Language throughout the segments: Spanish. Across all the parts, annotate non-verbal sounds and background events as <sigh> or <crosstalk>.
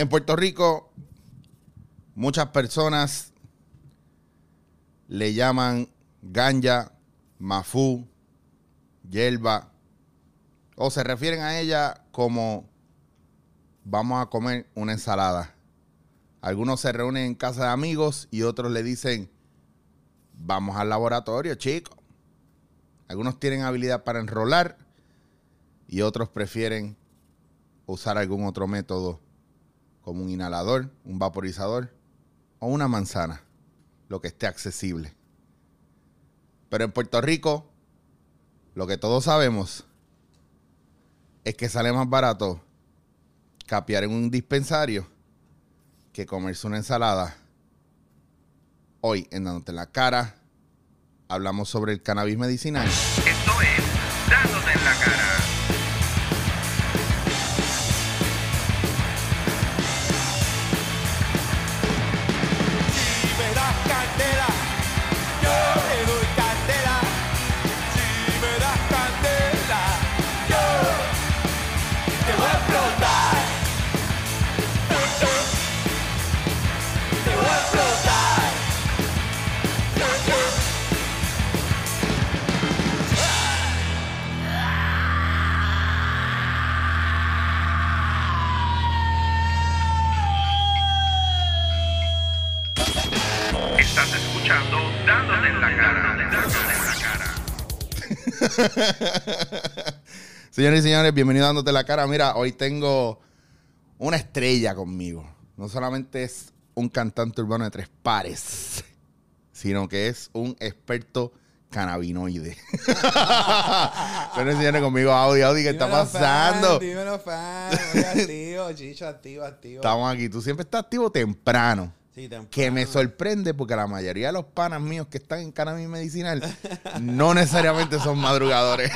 En Puerto Rico, muchas personas le llaman ganja, mafú, hierba, o se refieren a ella como vamos a comer una ensalada. Algunos se reúnen en casa de amigos y otros le dicen, vamos al laboratorio, chicos. Algunos tienen habilidad para enrolar y otros prefieren usar algún otro método como un inhalador, un vaporizador o una manzana, lo que esté accesible. Pero en Puerto Rico, lo que todos sabemos es que sale más barato capear en un dispensario que comerse una ensalada. Hoy, en Dándote en la Cara, hablamos sobre el cannabis medicinal. Esto es Dándote en la cara. <laughs> Señores y señores, bienvenidos a dándote la cara. Mira, hoy tengo una estrella conmigo. No solamente es un cantante urbano de tres pares, sino que es un experto cannabinoide. <laughs> Señores y señores, conmigo Audi. Audi, ¿qué está pasando? fan, dímelo, fan. Oye, activo, chicho, activo, activo. Estamos aquí. Tú siempre estás activo temprano. Sí. Que me sorprende porque la mayoría de los panas míos que están en cannabis medicinal no necesariamente son madrugadores.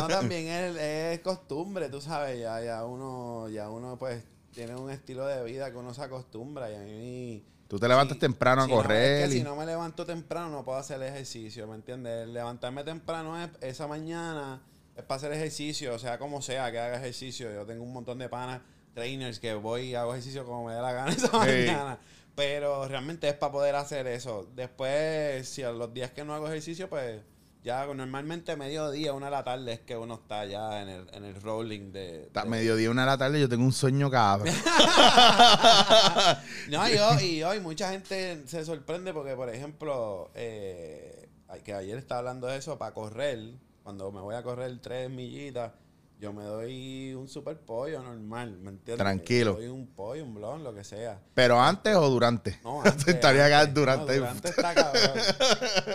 No, también es, es costumbre, tú sabes, ya, ya uno, ya uno pues tiene un estilo de vida que uno se acostumbra y a mí... Tú te levantas temprano a si no, correr. es que y- si no me levanto temprano no puedo hacer ejercicio, ¿me entiendes? Levantarme temprano es esa mañana es para hacer ejercicio, sea, como sea que haga ejercicio. Yo tengo un montón de panas, trainers, que voy y hago ejercicio como me dé la gana <laughs> esa mañana. Pero realmente es para poder hacer eso. Después, si a los días que no hago ejercicio, pues ya normalmente mediodía, una de la tarde es que uno está ya en el, en el rolling de... De- mediodía, una de la tarde, yo tengo un sueño cabrón. <laughs> <laughs> No, y hoy, y hoy mucha gente se sorprende porque, por ejemplo, eh, que ayer estaba hablando de eso, para correr, cuando me voy a correr tres millitas, yo me doy un super pollo normal, ¿me entiendes? Tranquilo. Me doy un pollo, un blon, lo que sea. Pero antes o durante. No, <laughs> antes. Estaría acá durante. No, durante está cabrón.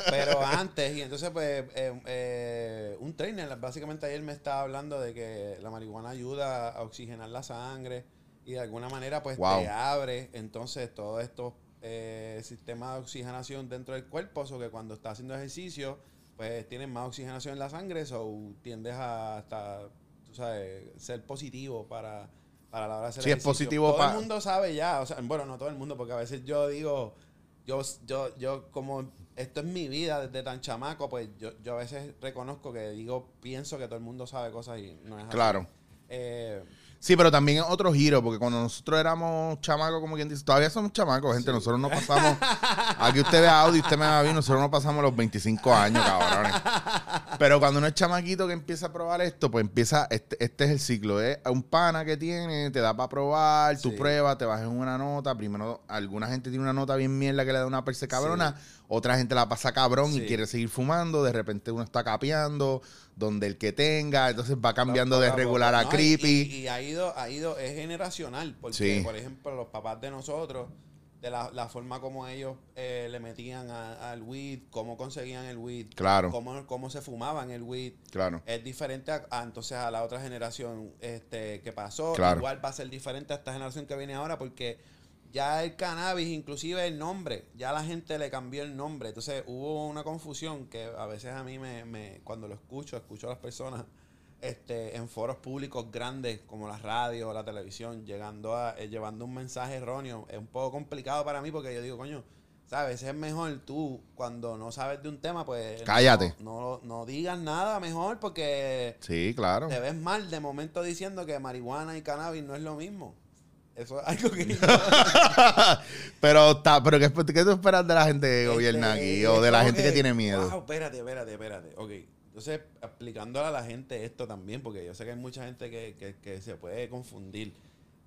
Pero antes, y entonces, pues, eh, eh, un trainer, básicamente ayer me estaba hablando de que la marihuana ayuda a oxigenar la sangre y de alguna manera, pues, Wow. te abre entonces todos estos eh, sistemas de oxigenación dentro del cuerpo, o que cuando estás haciendo ejercicio, pues, tienes más oxigenación en la sangre, o tiendes a hasta, tú sabes, ser positivo para... Para la hora de hacer Sí, es ejercicio. positivo Todo el mundo sabe ya, o sea, bueno, no todo el mundo, porque a veces yo digo, yo, yo, yo como esto es mi vida desde tan chamaco, pues yo, yo a veces reconozco que digo, pienso que todo el mundo sabe cosas y no es así. Claro. Eh, Sí, pero también es otro giro, porque cuando nosotros éramos chamacos, como quien dice, todavía somos chamacos, gente. Nosotros no pasamos. Aquí usted ve audio, usted me va a ver, nosotros no pasamos los 25 años, cabrones. Pero cuando uno es chamaquito que empieza a probar esto, pues empieza, este, este es el ciclo, es un pana que tiene, te da para probar, tú Sí. pruebas, te bajas en una nota, primero alguna gente tiene una nota bien mierda que le da una perse cabrona, otra gente la pasa cabrón y quiere seguir fumando, de repente uno está capeando, donde el que tenga, entonces va cambiando de regular a No, creepy. Y, y ha ido, ha ido, es generacional, porque Sí. por ejemplo los papás de nosotros, de la, la forma como ellos eh, le metían a- al weed, cómo conseguían el weed, Claro. cómo, cómo se fumaban el weed, Claro. es diferente a, a, entonces a la otra generación este que pasó. Claro. Igual va a ser diferente a esta generación que viene ahora porque ya el cannabis, inclusive el nombre, ya la gente le cambió el nombre. Entonces hubo una confusión que a veces a mí me, me cuando lo escucho, escucho a las personas este, en foros públicos grandes como la radio o la televisión, llegando a, eh, llevando un mensaje erróneo. Es un poco complicado para mí porque yo digo, coño, ¿sabes? Es mejor tú, cuando no sabes de un tema, pues... Cállate. No, no, no digas nada mejor porque Sí, claro. te ves mal de momento diciendo que marihuana y cannabis no es lo mismo. Eso es algo que... <laughs> pero, está, pero ¿qué, ¿qué tú esperas de la gente que gobierna Este, aquí? O de la gente que, tiene miedo. Wow, espérate, espérate, espérate. Ok. Entonces, explicándole a la gente esto también, porque yo sé que hay mucha gente que, que- que se puede confundir.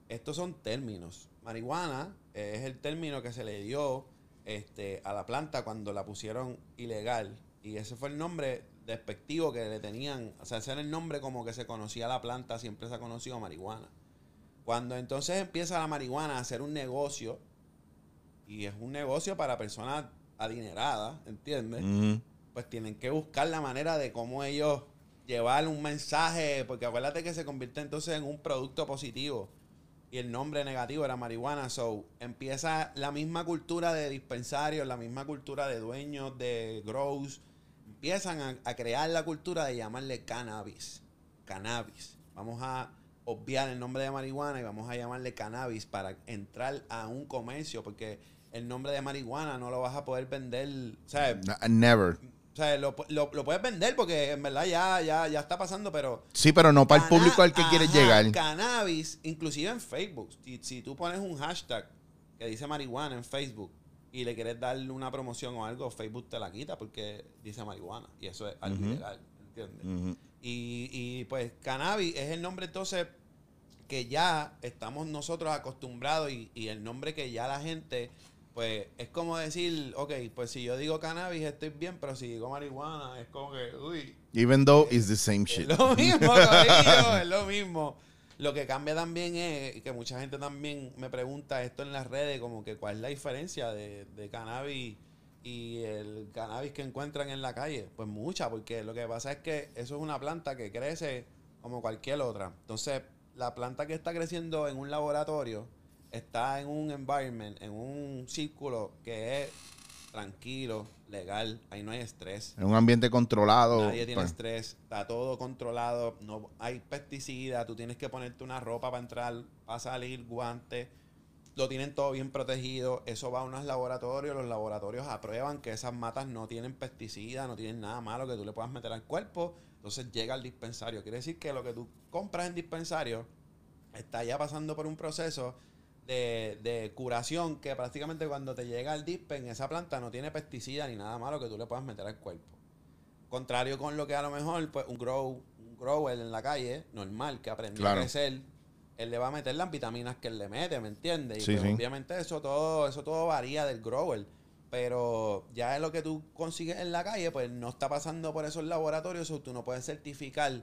Estos son términos. Marihuana eh, es el término que se le dio este, a la planta cuando la pusieron ilegal. Y ese fue el nombre despectivo que le tenían. O sea, ese era el nombre como que se conocía la planta, siempre se ha conocido marihuana. Cuando entonces empieza la marihuana a ser un negocio, y es un negocio para personas adineradas, ¿entiendes? Pues tienen que buscar la manera de cómo ellos llevar un mensaje, porque acuérdate que se convierte entonces en un producto positivo y el nombre negativo era marihuana. So empieza la misma cultura de dispensarios, la misma cultura de dueños, de grows, empiezan a, a crear la cultura de llamarle cannabis. Cannabis. Vamos a obviar el nombre de marihuana y vamos a llamarle cannabis para entrar a un comercio, porque el nombre de marihuana no lo vas a poder vender, ¿sabes? No, Never. O sea, lo, lo- lo puedes vender porque en verdad ya, ya, ya está pasando, pero... Sí, pero no para el público al que quieres llegar. Cannabis, inclusive en Facebook. Si, si tú pones un hashtag que dice marihuana en Facebook y le quieres darle una promoción o algo, Facebook te la quita porque dice marihuana. Y eso es algo ilegal, ¿entiendes? Ujú. Y, y, pues cannabis es el nombre entonces que ya estamos nosotros acostumbrados y, y el nombre que ya la gente, pues es como decir, ok, pues si yo digo cannabis estoy bien, pero si digo marihuana es como que, uy, Even though it's the same es shit. lo mismo, <laughs> corillo, es lo mismo. Lo que cambia también es que mucha gente también me pregunta esto en las redes, como que cuál es la diferencia de, de cannabis y el cannabis que encuentran en la calle. Pues mucha, porque lo que pasa es que eso es una planta que crece como cualquier otra. Entonces, la planta que está creciendo en un laboratorio está en un environment, en un círculo que es tranquilo, legal, ahí no hay estrés. En un ambiente controlado. Nadie tiene pues, estrés, está todo controlado, no hay pesticidas, tú tienes que ponerte una ropa para entrar, para salir, guantes, lo tienen todo bien protegido, eso va a unos laboratorios, los laboratorios aprueban que esas matas no tienen pesticidas, no tienen nada malo que tú le puedas meter al cuerpo, entonces llega al dispensario, quiere decir que lo que tú compras en dispensario está ya pasando por un proceso de, de curación que prácticamente cuando te llega al dispen, esa planta no tiene pesticida ni nada malo que tú le puedas meter al cuerpo. Contrario con lo que a lo mejor, pues, un grow, un grower en la calle, normal, que aprendió Claro. a crecer, él le va a meter las vitaminas que él le mete, ¿me entiendes? Y Sí, pues, sí. obviamente eso todo, eso todo varía del grower. Pero ya es lo que tú consigues en la calle, pues no está pasando por esos laboratorios, o tú no puedes certificar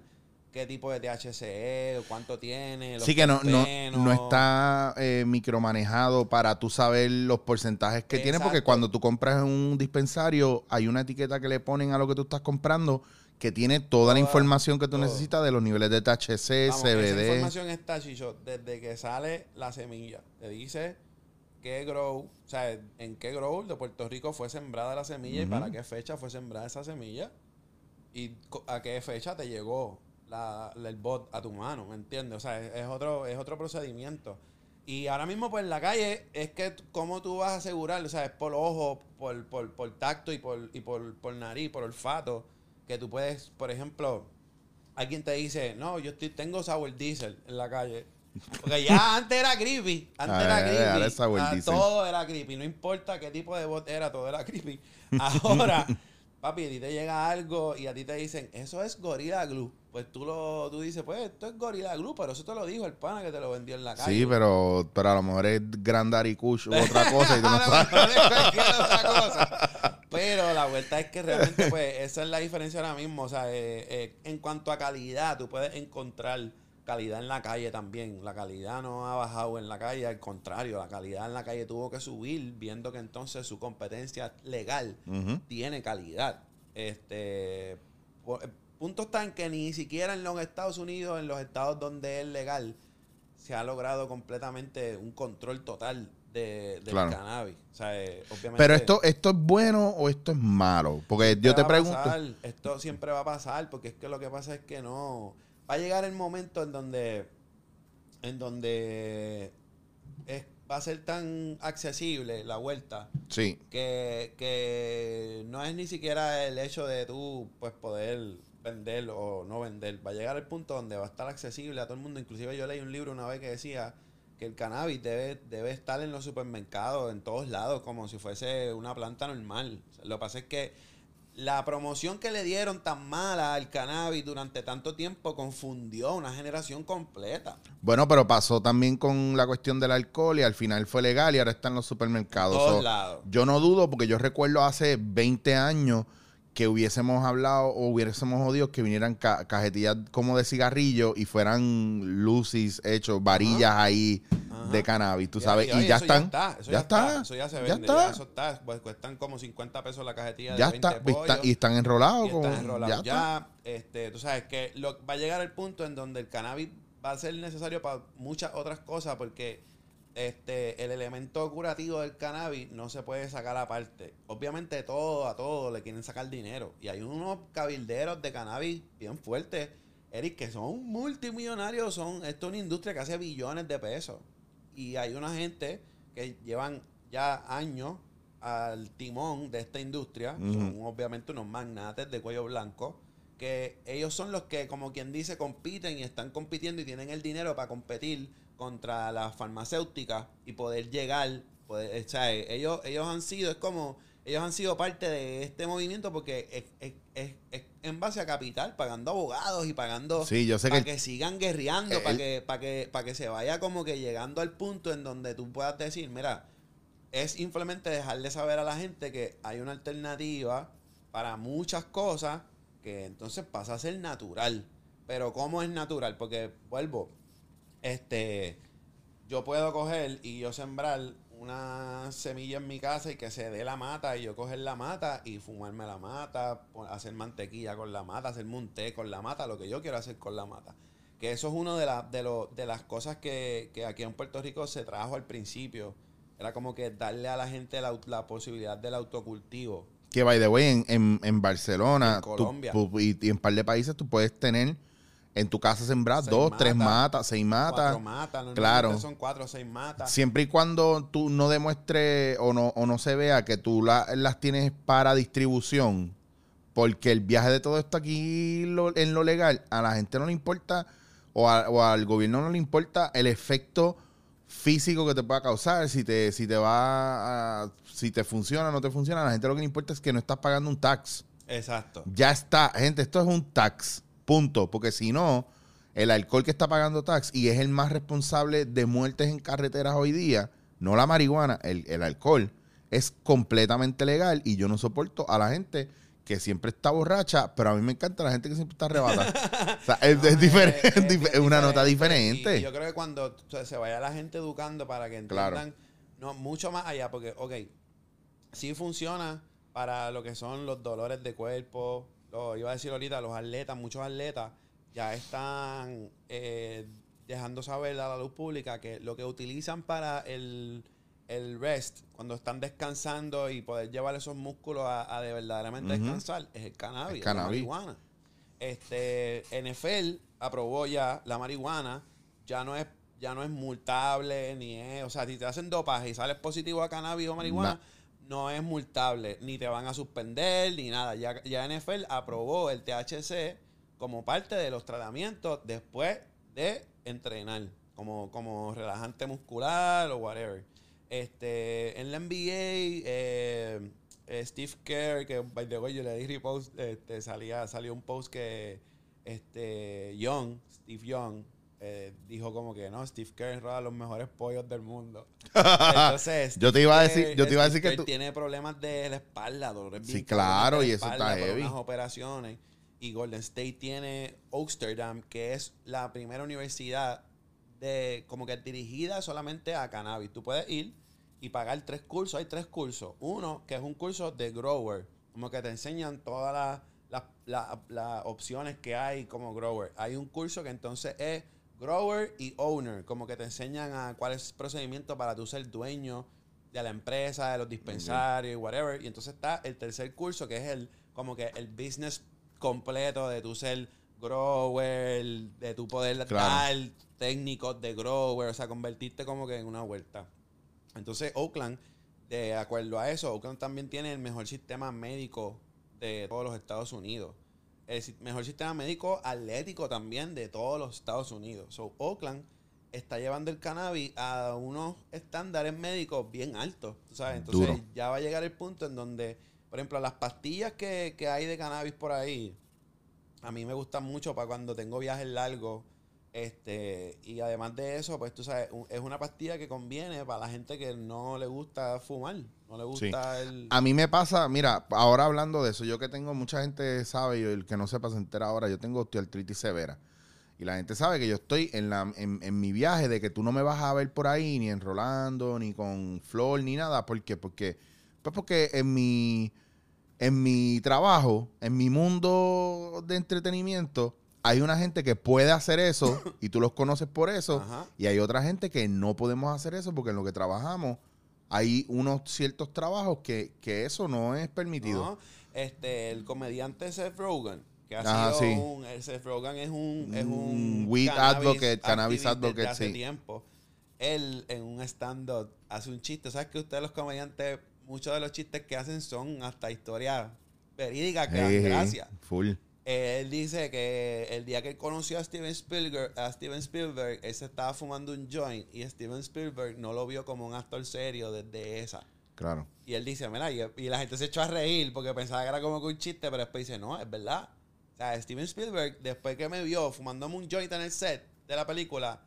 qué tipo de THC es, cuánto tiene. los Sí que no, no, no está eh, micromanejado para tú saber los porcentajes que tiene, porque cuando tú compras en un dispensario hay una etiqueta que le ponen a lo que tú estás comprando que tiene toda la información que tú todo. necesitas de los niveles de THC, Vamos, Esa CBD. información está, Chicho, desde que sale la semilla. Te dice qué grow, o sea, en qué grow de Puerto Rico fue sembrada la semilla y para qué fecha fue sembrada esa semilla y a qué fecha te llegó la, el bot a tu mano, ¿me entiendes? O sea, es, es otro, es otro procedimiento. Y ahora mismo, pues en la calle, es que cómo tú vas a asegurar, o sea, es por ojo, por, por, por tacto y por, y por, por nariz, por olfato, que tú puedes, por ejemplo, alguien te dice, no, yo estoy, tengo sour diesel en la calle. Porque ya <laughs> antes era creepy. Antes Ah, era ahora creepy. es sour Ah, diesel. todo era creepy. No importa qué tipo de bot era, todo era creepy. <laughs> Ahora, papi, a ti te llega algo y a ti te dicen, eso es Gorilla Glue. Pues tú lo tú dices, pues esto es Gorilla Glue, pero eso te lo dijo el pana que te lo vendió en la calle. Sí, pero, pero a lo mejor es Grandari Kush u otra cosa y tú no <laughs> sabes. otra cosa. Pero la vuelta es que <laughs> realmente, pues, esa es la diferencia ahora mismo. O sea, eh, eh, en cuanto a calidad, tú puedes encontrar calidad en la calle también. La calidad no ha bajado en la calle, al contrario, la calidad en la calle tuvo que subir, viendo que entonces su competencia legal tiene calidad. Este por- el punto está en que ni siquiera en los Estados Unidos, en los estados donde es legal, se ha logrado completamente un control total de, del Claro. cannabis. O sea, eh, obviamente. Pero esto, esto es bueno o esto es malo? Porque yo te pregunto. pasar, esto siempre va a pasar, porque es que lo que pasa es que no. Va a llegar el momento en donde. En donde. Es, va a ser tan accesible la vuelta Sí. que, que no es ni siquiera el hecho de tú pues poder vender o no vender. Va a llegar el punto donde va a estar accesible a todo el mundo. Inclusive yo leí un libro una vez que decía que el cannabis debe, debe estar en los supermercados, en todos lados, como si fuese una planta normal. Lo que pasa es que la promoción que le dieron tan mala al cannabis durante tanto tiempo confundió a una generación completa. Bueno, pero pasó también con la cuestión del alcohol y al final fue legal y ahora está en los supermercados. todos So, lados. yo no dudo porque yo recuerdo hace 20 años que hubiésemos hablado o hubiésemos odiado que vinieran ca- cajetillas como de cigarrillo y fueran lucis hechos, varillas ahí Ajá. de cannabis, tú Y- sabes, y, ya eso están. está, eso ya está. Eso ya se ya vende. está. ya eso está. Pues cuestan como 50 pesos la cajetilla Ya de 20 está. Y, pollos. está- y están enrolados. y con- están enrolados. ya Ya, este, tú sabes que lo, va a llegar el punto en donde el cannabis va a ser necesario para muchas otras cosas porque este, el elemento curativo del cannabis no se puede sacar aparte. Obviamente todo a todo le quieren sacar dinero. Y hay unos cabilderos de cannabis bien fuertes, Eric, que son multimillonarios. Son, esto es una industria que hace billones de pesos. Y hay una gente que llevan ya años al timón de esta industria. Son obviamente unos magnates de cuello blanco. Que ellos son los que, como quien dice, compiten y están compitiendo y tienen el dinero para competir contra las farmacéuticas y poder llegar. Poder, o sea, ellos, ellos han sido, es como, ellos han sido parte de este movimiento porque es, es- es- es en base a capital, pagando abogados y pagando Sí, yo sé para que que, sigan guerreando, el- para que, para que, para que se vaya como que llegando al punto en donde tú puedas decir, mira, es simplemente dejarle saber a la gente que hay una alternativa para muchas cosas que entonces pasa a ser natural. Pero ¿cómo es natural? Porque vuelvo, este, yo puedo coger y yo sembrar una semilla en mi casa y que se dé la mata y yo coger la mata y fumarme la mata, hacer mantequilla con la mata, hacerme un té con la mata, lo que yo quiero hacer con la mata. Que eso es una de, la- de, lo- de las cosas que, que aquí en Puerto Rico se trajo al principio. Era como que darle a la gente la, posibilidad del autocultivo. Que, by the way, en, en, en Barcelona En Colombia. tú- y, y en un par de países tú puedes tener en tu casa sembrar dos, tres matas, seis matas. Cuatro matas, Claro. son cuatro o seis matas. Siempre y cuando tú no demuestres o no, o no se vea que tú la- las tienes para distribución, porque el viaje de todo esto aquí lo- en lo legal, a la gente no le importa, o, a- o al gobierno no le importa el efecto físico que te pueda causar, si te, si te va a- si te funciona o no te funciona, a la gente lo que le importa es que no estás pagando un tax. Exacto. Ya está, gente, esto es un tax, punto. Porque si no, el alcohol que está pagando tax y es el más responsable de muertes en carreteras hoy día, no la marihuana, el, el alcohol, es completamente legal y yo no soporto a la gente que siempre está borracha, pero a mí me encanta la gente que siempre está arrebata. o sea, es, <laughs> No, es diferente, <laughs> es- una nota diferente. Y, yo creo que cuando o sea, se vaya la gente educando para que Claro. entiendan, no, mucho más allá, porque, ok, sí funciona para lo que son los dolores de cuerpo, lo iba a decir ahorita, los atletas, muchos atletas ya están eh, dejando saber a la luz pública que lo que utilizan para el, el rest, cuando están descansando y poder llevar esos músculos a, a de verdaderamente descansar, es el cannabis, El cannabis. la marihuana. Este, NFL aprobó ya la marihuana, ya no es ya no es multable ni es, o sea, si te hacen dopaje y sales positivo a cannabis o marihuana, no es multable, ni te van a suspender ni nada. Ya, ya NFL aprobó el THC como parte de los tratamientos después de entrenar, como, como relajante muscular o whatever. Este, en la NBA, eh, eh, Steve Kerr, que by the way yo le di repost, este, salía, salió un post que este, Young, Steve Young, eh, dijo como que no, Steve Kerr roba los mejores pollos del mundo. <laughs> Entonces, Yo te iba a decir- yo te iba a decir que tú- tiene problemas de la espalda, dolores Sí, claro, y eso está heavy. unas operaciones. Y Golden State tiene Oaksterdam, que es la primera universidad de como que dirigida solamente a cannabis. Tú puedes ir y pagar tres cursos. Hay tres cursos. Uno, que es un curso de grower, como que te enseñan todas las las- las- las opciones que hay como grower. Hay un curso que entonces es grower y owner, como que te enseñan a cuál es el procedimiento para tú ser dueño de la empresa, de los dispensarios, y whatever. Y entonces está el tercer curso, que es el como que el business completo de tu ser grower, de tu poder Claro. dar técnicos de grower, o sea, convertirte como que en una vuelta. Entonces, Oakland, de acuerdo a eso, Oakland también tiene el mejor sistema médico de todos los Estados Unidos. El si- mejor sistema médico atlético también de todos los Estados Unidos. So, Oakland está llevando el cannabis a unos estándares médicos bien altos. tú ¿sabes? Entonces Duro. ya va a llegar el punto en donde, por ejemplo, las pastillas que, que hay de cannabis por ahí, a mí me gustan mucho para cuando tengo viajes largos. Este, y además de eso, pues tú sabes, un- es una pastilla que conviene para la gente que no le gusta fumar, no le gusta el... A mí me pasa, mira, ahora hablando de eso, yo que tengo, mucha gente sabe, y el que no sepa se entera ahora, yo tengo osteoartritis severa. Y la gente sabe que yo estoy en, la, en, en mi viaje de que tú no me vas a ver por ahí ni enrolando, ni con flor, ni nada. ¿Por qué? Porque, pues porque en mi, en mi trabajo, en mi mundo de entretenimiento, hay una gente que puede hacer eso <coughs> y tú los conoces por eso. Ajá. Y hay otra gente que no podemos hacer eso porque en lo que trabajamos hay unos ciertos trabajos que, que eso no es permitido. ¿no? Este, el comediante Seth Rogen, que ha sido sí. un, el Seth Rogen es un, es Un weed advocate, cannabis advocate, hace sí. tiempo. Él en un stand-up hace un chiste. ¿Sabes que ustedes los comediantes, muchos de los chistes que hacen son hasta historias verídicas que dan gracia? Full. Él dice que el día que él conoció a Steven Spielberg, a Steven Spielberg, él se estaba fumando un joint y Steven Spielberg no lo vio como un actor serio desde esa. Claro. Y él dice, mira, y, y la gente se echó a reír porque pensaba que era como que un chiste, pero después dice, no, es verdad. O sea, Steven Spielberg, después que me vio fumándome un joint en el set de la película,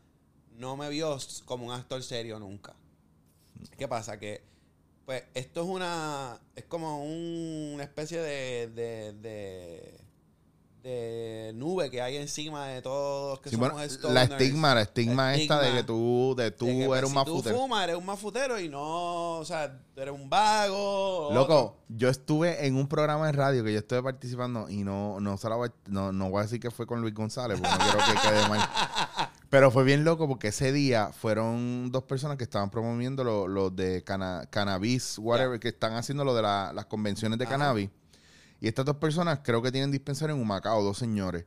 no me vio como un actor serio nunca. ¿Qué pasa? Que, pues, esto es una, es como un- una especie de, de, de, de nube que hay encima de todos que Sí, somos bueno, la estigma, la estigma La esta de que tú, de tú De que, pues, eres un si mafutero. Tú fumas, eres un mafutero y no, o sea, eres un vago. otro. Loco, yo estuve en un programa de radio que yo estuve participando y no, no, no, no voy a decir que fue con Luis González porque no quiero que quede mal. <laughs> Pero fue bien loco porque ese día fueron dos personas que estaban promoviendo lo, lo de cana- cannabis, whatever, que están haciendo lo de la- las convenciones de Ajá. cannabis. Y estas dos personas creo que tienen dispensario en Humacao, dos señores.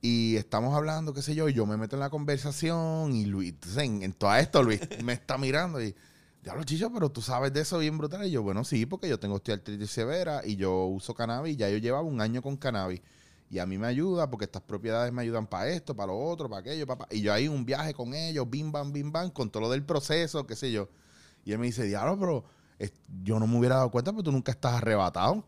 Y estamos hablando, qué sé yo, y yo me meto en la conversación y Luis, en, todo esto Luis <laughs> me está mirando y, diablo chicho, pero tú sabes de eso bien brutal. Y yo, bueno, sí, porque yo tengo osteoartritis severa y yo uso cannabis, ya yo llevaba un año con cannabis. Y a mí me ayuda porque estas propiedades me ayudan para esto, para lo otro, para aquello, para... Y yo ahí un viaje con ellos, bim, bam, bim, bam, con todo lo del proceso, qué sé yo. Y él me dice, diablo, pero yo no me hubiera dado cuenta porque tú nunca estás arrebatado.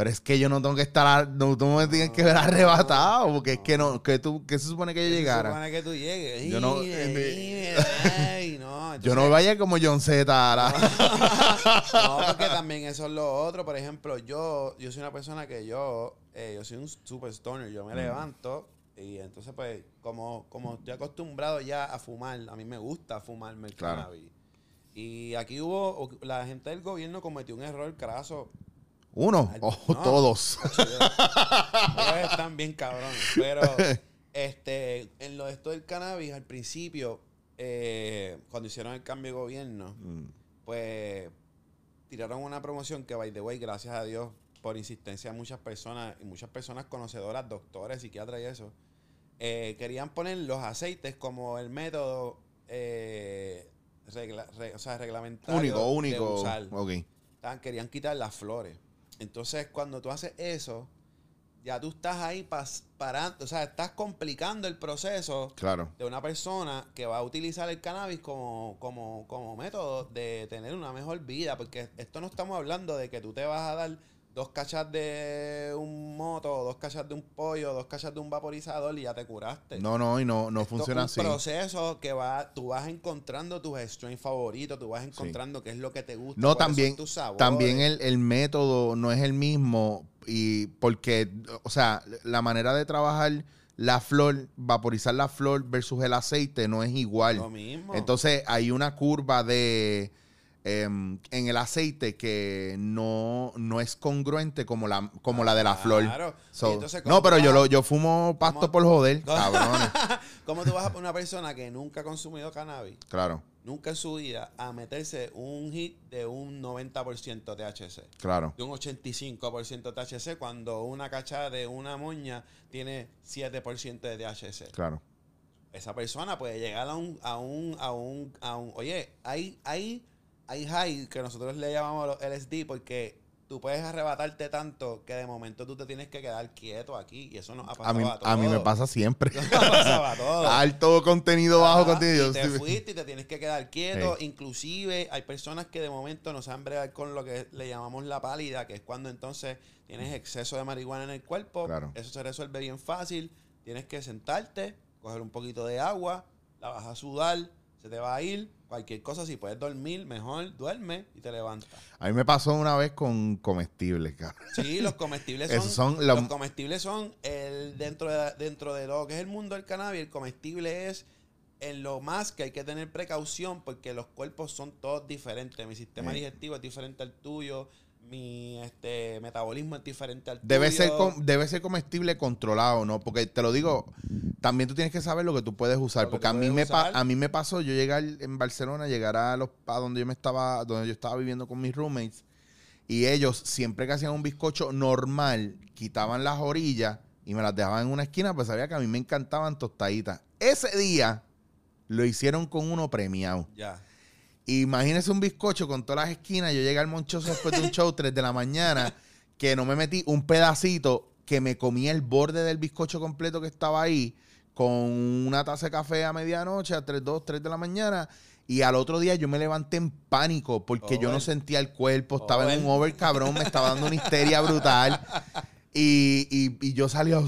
Pero es que yo no tengo que estar, no, tú me tienes que ver arrebatado, porque es que no, que tú, que se supone que yo Se llegara. supone que tú llegues. Yo no- eh, <laughs> no, Yo no vaya como John Z. <laughs> No, porque también eso es lo otro. Por ejemplo, yo, yo soy una persona que yo, eh, yo soy un super stoner. Yo me levanto y entonces, pues, como, como estoy acostumbrado ya a fumar, a mí me gusta fumarme el Claro. cannabis. Y aquí hubo, la gente del gobierno cometió un error craso. Uno, o no. todos. <laughs> Están bien cabrones. Pero <laughs> este, en lo de esto del cannabis, al principio, eh, cuando hicieron el cambio de gobierno, Mm, pues tiraron una promoción que, by the way, gracias a Dios, por insistencia de muchas personas, y muchas personas conocedoras, doctores, psiquiatras y eso, eh, querían poner los aceites como el método eh, regla- re- o sea, reglamentario Único, de único. usar. Ok. Estaban- querían quitar las flores. Entonces, cuando tú haces eso, ya tú estás ahí pas- parando, o sea, estás complicando el proceso Claro. de una persona que va a utilizar el cannabis como, como, como método de tener una mejor vida. Porque esto no estamos hablando de que tú te vas a dar dos cachas de un moto, dos cachas de un pollo, dos cachas de un vaporizador y ya te curaste. No, no, y no, no Esto funciona es así. un proceso que va, tú vas encontrando tus strains favoritos, tú vas encontrando qué es lo que te gusta. No, también, tus también el, el método no es el mismo y porque, o sea, la manera de trabajar la flor, vaporizar la flor versus el aceite no es igual. Lo mismo. Entonces hay una curva de em, en el aceite que no, no es congruente como la, como la de la flor. Claro. So, Y entonces, ¿cómo no, pero yo, lo, yo fumo pasto cómo- por joder, <laughs> cabrones. <laughs> ¿Cómo tú vas a poner una persona que nunca ha consumido cannabis, Claro, nunca en su vida, a meterse un hit de un 90% THC? claro. De un 85% THC cuando una cachada de una moña tiene 7% de THC. Claro. Esa persona puede llegar a un, a un, a un, a un, oye, hay, hay, hay high que nosotros le llamamos los LSD porque tú puedes arrebatarte tanto que de momento tú te tienes que quedar quieto aquí. Y eso nos ha pasado A mí, a, a mí me pasa siempre. <laughs> Nos ha pasado a todos. <laughs> Alto contenido, bajo Ajá, contenido. y te fuiste y te tienes que quedar quieto. Hey. Inclusive hay personas que de momento no saben bregar con lo que le llamamos la pálida, que es cuando entonces tienes exceso de marihuana en el cuerpo. Claro. Eso se resuelve bien fácil. Tienes que sentarte, coger un poquito de agua, la vas a sudar, se te va a ir. Cualquier cosa, si puedes dormir, mejor duerme y te levantas. A mí me pasó una vez con comestibles, cabrón. Sí, los comestibles <laughs> son, son los los- comestibles son el dentro de dentro de lo que es el mundo del cannabis, el comestible es en lo más que hay que tener precaución porque los cuerpos son todos diferentes. Mi sistema Sí. digestivo es diferente al tuyo, mi este metabolismo es diferente al Debe tuyo. ser, com- debe ser comestible controlado, ¿no? Porque te lo digo, también tú tienes que saber lo que tú puedes usar. Lo Porque a mí, me pa- usar. a mí me pasó, yo llegar en Barcelona, llegar a los a donde yo me estaba, donde yo estaba viviendo con mis roommates, y ellos, siempre que hacían un bizcocho normal, quitaban las orillas y me las dejaban en una esquina, pues sabía que a mí me encantaban tostaditas. Ese día lo hicieron con uno premiado. Ya. Imagínese un bizcocho con todas las esquinas. Yo llegué al monchoso después de un show 3 de la mañana, que no me metí un pedacito, que me comía el borde del bizcocho completo que estaba ahí, con una taza de café a medianoche, a 3, 2, 3 de la mañana. Y al otro día yo me levanté en pánico porque yo no sentía el cuerpo, estaba en un over cabrón, me estaba dando una histeria brutal. Y, y- y yo salí a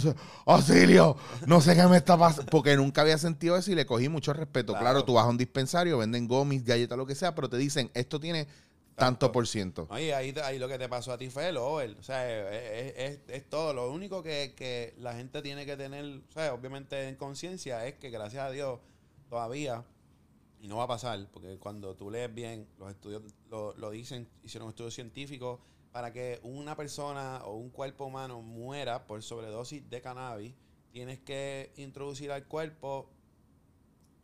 auxilio, no sé qué me está pasando, porque nunca había sentido eso y le cogí mucho respeto. Claro, Claro. tú vas a un dispensario, venden gomis, galletas, lo que sea, pero te dicen, esto tiene tanto, Tanto. por ciento. Oye, ahí, ahí lo que te pasó a ti fue el over. O sea, es, es- es todo. Lo único que, que la gente tiene que tener, o sea, obviamente en conciencia, es que gracias a Dios todavía, y no va a pasar, porque cuando tú lees bien, los estudios lo, lo dicen, hicieron estudios científicos, para que una persona o un cuerpo humano muera por sobredosis de cannabis, tienes que introducir al cuerpo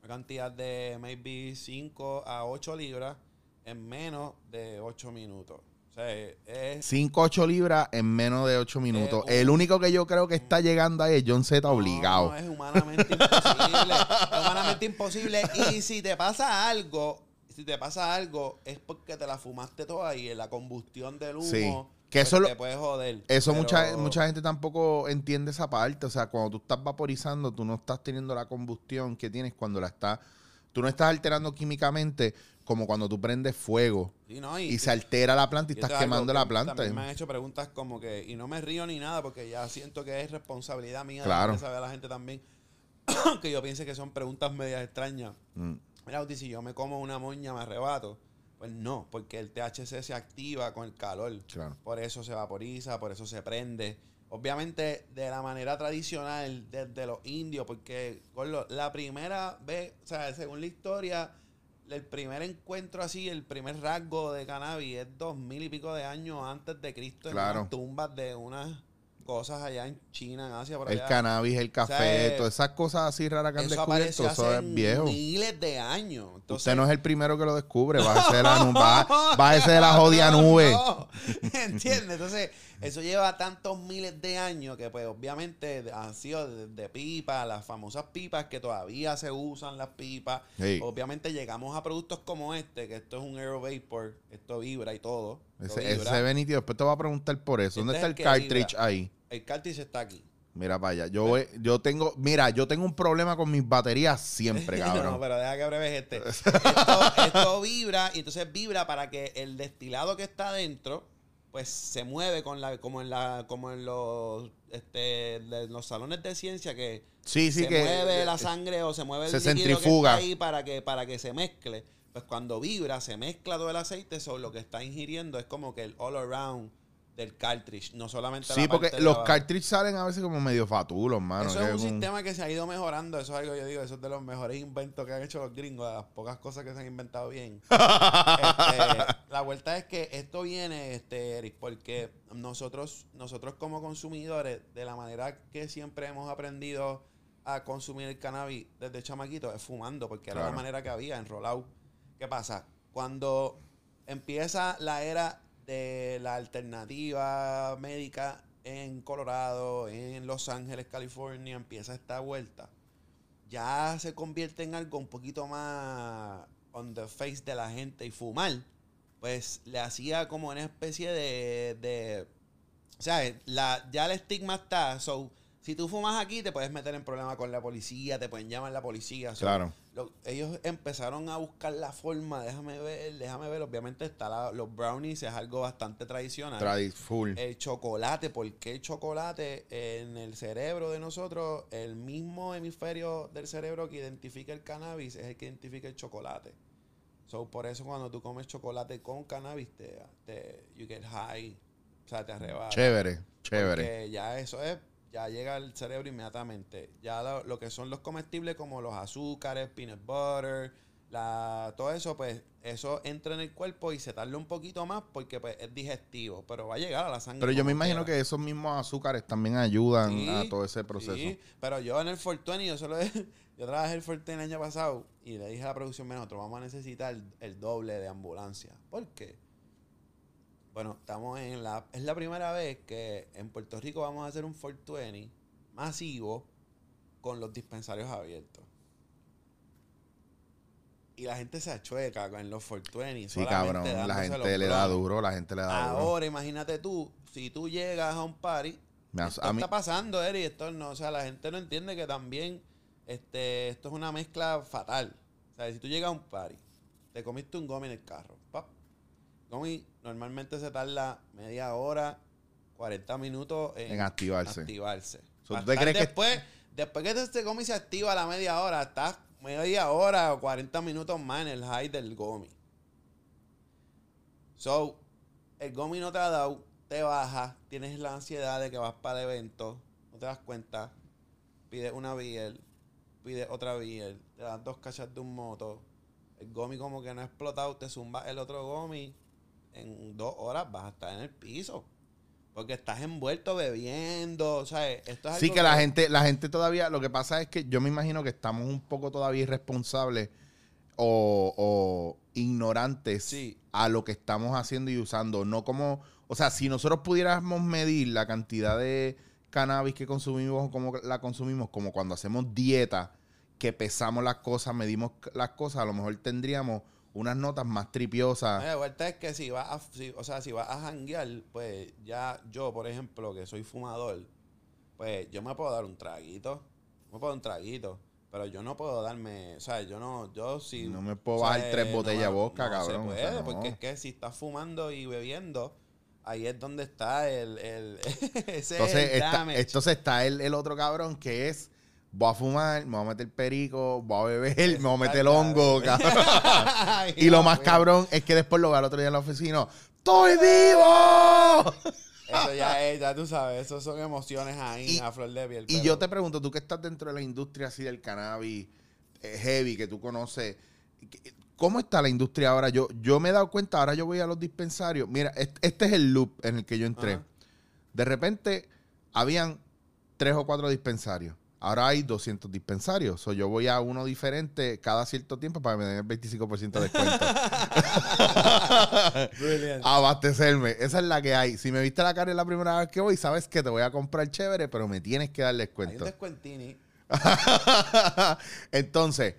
una cantidad de maybe 5 a 8 libras en menos de 8 minutos. O sea, es... 5, 8 libras en menos de 8 minutos. El único que yo creo que está llegando ahí es John Z obligado. No, es humanamente imposible. es <laughs> humanamente imposible. Y si te pasa algo, si te pasa algo, es porque te la fumaste toda y en la combustión del humo Sí. Que pues, eso lo- te puede joder. Eso Pero- mucha, mucha gente tampoco entiende esa parte. O sea, cuando tú estás vaporizando, tú no estás teniendo la combustión que tienes cuando la estás... Tú no estás alterando químicamente como cuando tú prendes fuego Sí, no, y, se altera la planta y y estás quemando que la planta. También me han hecho preguntas como que, y no me río ni nada porque ya siento que es responsabilidad mía Claro. de saber a la gente también <coughs> que yo piense que son preguntas medias extrañas. Mm. Mira, Uti, si yo me como una moña, me arrebato. Pues no, porque el THC se activa con el calor. Claro. Por eso se vaporiza, por eso se prende. Obviamente, de la manera tradicional, desde los indios, porque gordo, la primera vez, o sea, según la historia, el primer encuentro así, el primer rasgo de cannabis es dos mil y pico de años antes de Cristo Claro. en unas tumbas de unas cosas allá en China, en Asia, por El allá. cannabis, el café, sea, todas esas cosas así raras que han descubierto, eso es viejo. miles de años. Entonces, Usted no es el primero que lo descubre, bájese de la, bá- bájese de la jodida nube. No, <laughs> ¿Entiendes? Entonces, eso lleva tantos miles de años que, pues, obviamente, han sido de, de pipas, las famosas pipas que todavía se usan, las pipas. Sí. Obviamente, llegamos a productos como este, que esto es un Aero Vapor, esto vibra y todo. Ese, vibra. ese Benito, después te voy a preguntar por eso. ¿Dónde Este está es el cartridge vibra. ahí? El cartridge está aquí. Mira allá. Yo, yo tengo, mira, yo tengo un problema con mis baterías siempre, <laughs> no, cabrón. pero deja que breves este. <laughs> Esto, esto vibra y entonces vibra para que el destilado que está adentro pues se mueve con la como en la como en los este de los salones de ciencia que Sí, sí se que- mueve la sangre o se mueve el se líquido que centrifuga. está ahí para que para que se mezcle. Pues cuando vibra se mezcla todo el aceite, sobre lo que está ingiriendo es como que el all around del cartridge, no solamente Sí, la porque parte de los abajo. cartridges salen a veces como medio fatulos, mano. Eso que es un sistema que se ha ido mejorando. Eso es algo que yo digo, eso es de los mejores inventos que han hecho los gringos, de las pocas cosas que se han inventado bien. <laughs> Este, la vuelta es que esto viene, este, Eric, porque nosotros, nosotros como consumidores, de la manera que siempre hemos aprendido a consumir el cannabis desde chamaquito, es fumando, porque era Claro. la manera que había, enrolado. ¿Qué pasa? Cuando empieza la era de la alternativa médica en Colorado, en Los Ángeles, California, empieza esta vuelta. Ya se convierte en algo un poquito más on the face de la gente y fumar pues le hacía como una especie de, de o sea, la, ya el estigma está, so, si tú fumas aquí te puedes meter en problemas con la policía, te pueden llamar la policía. Claro. Lo- ellos empezaron a buscar la forma, déjame ver, déjame ver, obviamente está la- los brownies, es algo bastante tradicional. Tradi- full. El chocolate, ¿por qué el chocolate en el cerebro de nosotros, el mismo hemisferio del cerebro que identifica el cannabis es el que identifica el chocolate? So, por eso cuando tú comes chocolate con cannabis, te, te you get high, o sea, te arrebata. Chévere, chévere. Porque ya eso es, ya llega al cerebro inmediatamente. Ya lo, lo que son los comestibles como los azúcares, peanut butter, la, todo eso, pues eso entra en el cuerpo y se tarda un poquito más porque pues, es digestivo, pero va a llegar a la sangre. Pero yo me imagino quiera. que esos mismos azúcares también ayudan Sí, a todo ese proceso. Sí, pero yo en el Fortuny, yo solo <laughs> yo trabajé el Fortuny el año pasado y le dije a la producción, "Mira, nosotros vamos a necesitar el, el doble de ambulancia. ¿Por qué? Bueno, estamos en la... Es la primera vez que en Puerto Rico vamos a hacer un Fortuny masivo con los dispensarios abiertos. Y la gente se achueca en los Fortuny. Sí, cabrón. La gente le da duro, la gente le da duro. Ahora, imagínate tú, si tú llegas a un party Me esto a mí- está pasando, Eri. Esto no, o sea, la gente no entiende que también este, esto es una mezcla fatal. O sea, si tú llegas a un party, te comiste un gummy en el carro. Pap. Gummy normalmente se tarda media hora, 40 minutos en, En activarse. So, ¿tú te crees que- después, después que este gummy se activa a la media hora, estás media hora o 40 minutos más en el high del gummy. So, el gomi no te ha dado, te baja, tienes la ansiedad de que vas para el evento, no te das cuenta, pides una biel, pides otra biel, te das dos cachas de un moto, el gomi como que no ha explotado, te zumbas el otro gomi, en dos horas vas a estar en el piso. Porque estás envuelto bebiendo, ¿sabes? Esto es Sí algo que la gente, la gente todavía, lo que pasa es que yo me imagino que estamos un poco todavía irresponsables o, o ignorantes Sí. a lo que estamos haciendo y usando. No como, o sea, si nosotros pudiéramos medir la cantidad de cannabis que consumimos o como la consumimos, como cuando hacemos dieta, que pesamos las cosas, medimos las cosas, a lo mejor tendríamos unas notas más tripiosas. La vuelta es que si vas a, si- o sea, si vas a janguear, pues ya yo, por ejemplo, que soy fumador, pues yo me puedo dar un traguito, me puedo dar un traguito, pero yo no puedo darme, o sea, yo no, yo sí. No me puedo o sea, bajar tres botellas no cabrón, Se o puede, sea, no. porque es que si estás fumando y bebiendo, ahí es donde está el, el <laughs> ese Entonces, es el está, entonces está el, el otro cabrón que es, voy a fumar, me voy a meter perico, voy a beber, me voy a meter Está hongo, <laughs> cabrón. Y lo más cabrón es que después lo veo al otro día en la oficina, ¡Estoy vivo! Eso ya es, ya tú sabes, eso son emociones ahí Y- a flor de piel. Y yo te pregunto, tú que estás dentro de la industria así del cannabis eh, heavy, que tú conoces, ¿qué- ¿cómo está la industria ahora? Yo, yo me he dado cuenta, ahora yo voy a los dispensarios. Mira, est- este es el loop en el que yo entré. Ajá. De repente, habían tres o cuatro dispensarios. Ahora hay 200 dispensarios. So, yo voy a uno diferente cada cierto tiempo para que me den el 25% de descuento. <laughs> Abastecerme. Esa es la que hay. Si me viste la cara la primera vez que voy, sabes que te voy a comprar chévere, pero me tienes que dar Hay un descuento. descuentini. <laughs> Entonces,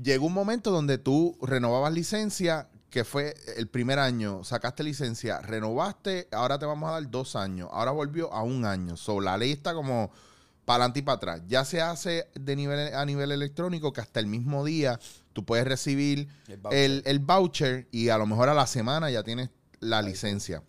llegó un momento donde tú renovabas licencia, que fue el primer año, sacaste licencia, renovaste, ahora te vamos a dar dos años, ahora volvió a un año. So, la ley está como para adelante y para atrás. Ya se hace de nivel, a nivel electrónico que hasta el mismo día tú puedes recibir El voucher. el, el voucher y a lo mejor a la semana ya tienes la licencia.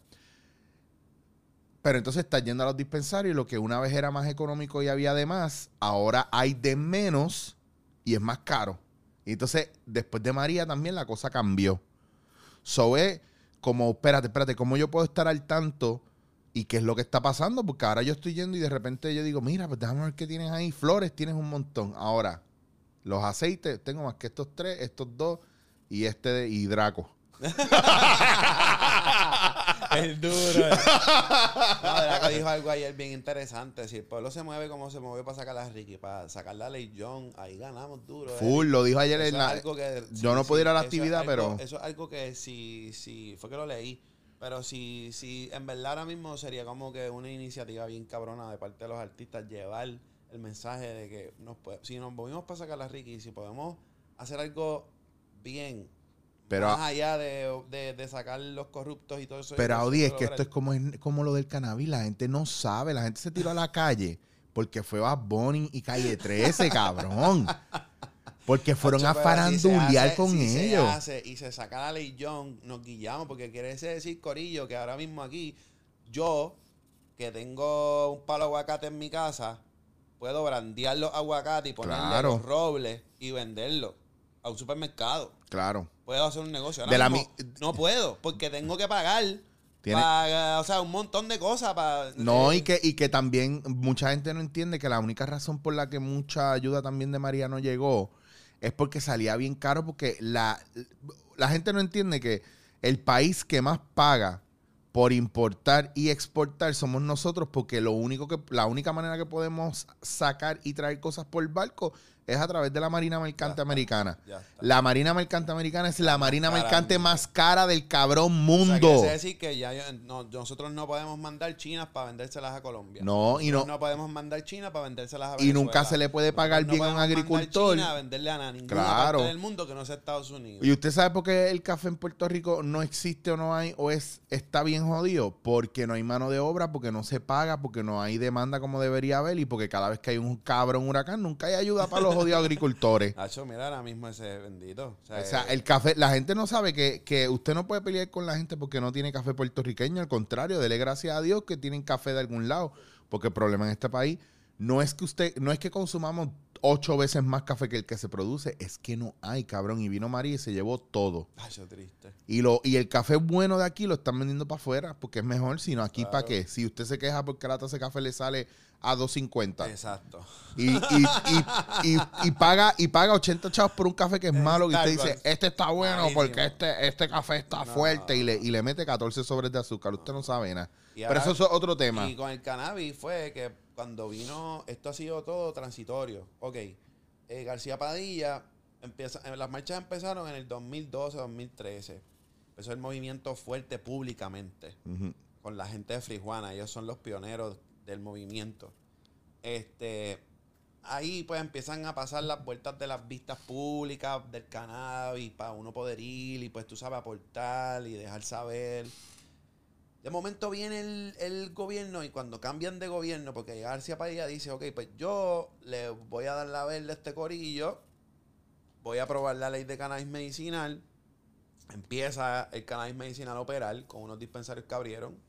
Pero entonces estás yendo a los dispensarios y lo que una vez era más económico y había de más, ahora hay de menos y es más caro. Y entonces, después de María también la cosa cambió. So es como, espérate, espérate, ¿cómo yo puedo estar al tanto y qué es lo que está pasando? Porque ahora yo estoy yendo y de repente yo digo, mira, pues déjame ver qué tienes ahí. Flores tienes un montón. Ahora, los aceites, tengo más que estos tres, estos dos y este de y Draco. <laughs> El duro. No, Draco dijo algo ayer bien interesante. Si el pueblo se mueve como se mueve para sacar a Ricky, para sacar la ley John, ahí ganamos duro. eh. Full, lo dijo ayer Eso en la... que- yo no puedo ir a la actividad, algo- pero... Eso es algo que si, si fue que lo leí. Pero si, si en verdad ahora mismo sería como que una iniciativa bien cabrona de parte de los artistas llevar el mensaje de que nos puede- si nos movimos para sacar a Ricky, si podemos hacer algo bien, Pero, Más allá de, de- de sacar los corruptos y todo eso. Pero Audi, es que esto es como, es como lo del cannabis. La gente no sabe. La gente se tiró a la calle porque fue Bad Bunny y Calle 13, cabrón. <laughs> Porque fueron a si se farandulear hace- con si se ellos. hace y se saca la ley John, nos guillamos, porque quiere decir, Corillo, que ahora mismo aquí, yo, que tengo un palo de aguacate en mi casa, puedo brandear los aguacates y ponerle Claro. los robles y venderlos a un supermercado. claro. Puedo hacer un negocio. Ahora De la mismo mi- no puedo, porque tengo que pagar. Tiene- Paga, o sea, un montón de cosas para... No, eh, y que, y que también mucha gente no entiende que la única razón por la que mucha ayuda también de María no llegó es porque salía bien caro, porque la, la gente no entiende que el país que más paga por importar y exportar somos nosotros, porque lo único que, la única manera que podemos sacar y traer cosas por barco es a través de la Marina Mercante Ya está. Americana. Ya está. La Marina Mercante Americana es la Marina Mercante mundo. más cara del cabrón O sea, mundo. decir que ya no- nosotros no podemos mandar chinas para vendérselas a Colombia. No, y Nosotros no- no podemos mandar chinas para vendérselas a Y Venezuela. nunca se le puede pagar Nosotros bien a un agricultor. China a venderle a ninguna Claro. parte del mundo que no sea Estados Unidos. ¿Y usted sabe por qué el café en Puerto Rico no existe o no hay o es está bien jodido? Porque no hay mano de obra, porque no se paga, porque no hay demanda como debería haber y porque cada vez que hay un cabrón huracán nunca hay ayuda para los jodidos agricultores. Hacho, mira ahora mismo ese bendito. O sea, O sea, eh, el café, la gente no sabe que, que usted no puede pelear con la gente porque no tiene café puertorriqueño. Al contrario, dele gracias a Dios que tienen café de algún lado. Porque el problema en este país no es que usted, no es que consumamos ocho veces más café que el que se produce, es que no hay, cabrón. Y vino María y se llevó todo. hacho, triste. Y, lo, y el café bueno de aquí lo están vendiendo para afuera porque es mejor, sino aquí Claro. para qué. Si usted se queja porque la taza de café le sale a 2.50 Exacto. y, y, y, y, y paga y paga 80 chavos por un café que es malo y usted dice, este está bueno Malísimo. porque este, este café está No. fuerte y le, y le mete 14 sobres de azúcar. Usted no sabe nada. Pero ahora- eso es otro tema. Y con el cannabis fue que cuando vino, esto ha sido todo transitorio. Ok, eh, García Padilla, empieza, eh, las marchas empezaron en el 2012, 2013. Empezó el movimiento fuerte públicamente con la gente de Frijuana. Ellos son los pioneros del movimiento. Este, ahí pues empiezan a pasar las vueltas de las vistas públicas del cannabis para uno poder ir y pues tú sabes aportar y dejar saber. De momento viene el, el gobierno y cuando cambian de gobierno, porque García Padilla dice, ok, pues yo le voy a dar la verde a este corillo, voy a aprobar la ley de cannabis medicinal, empieza el cannabis medicinal a operar con unos dispensarios que abrieron.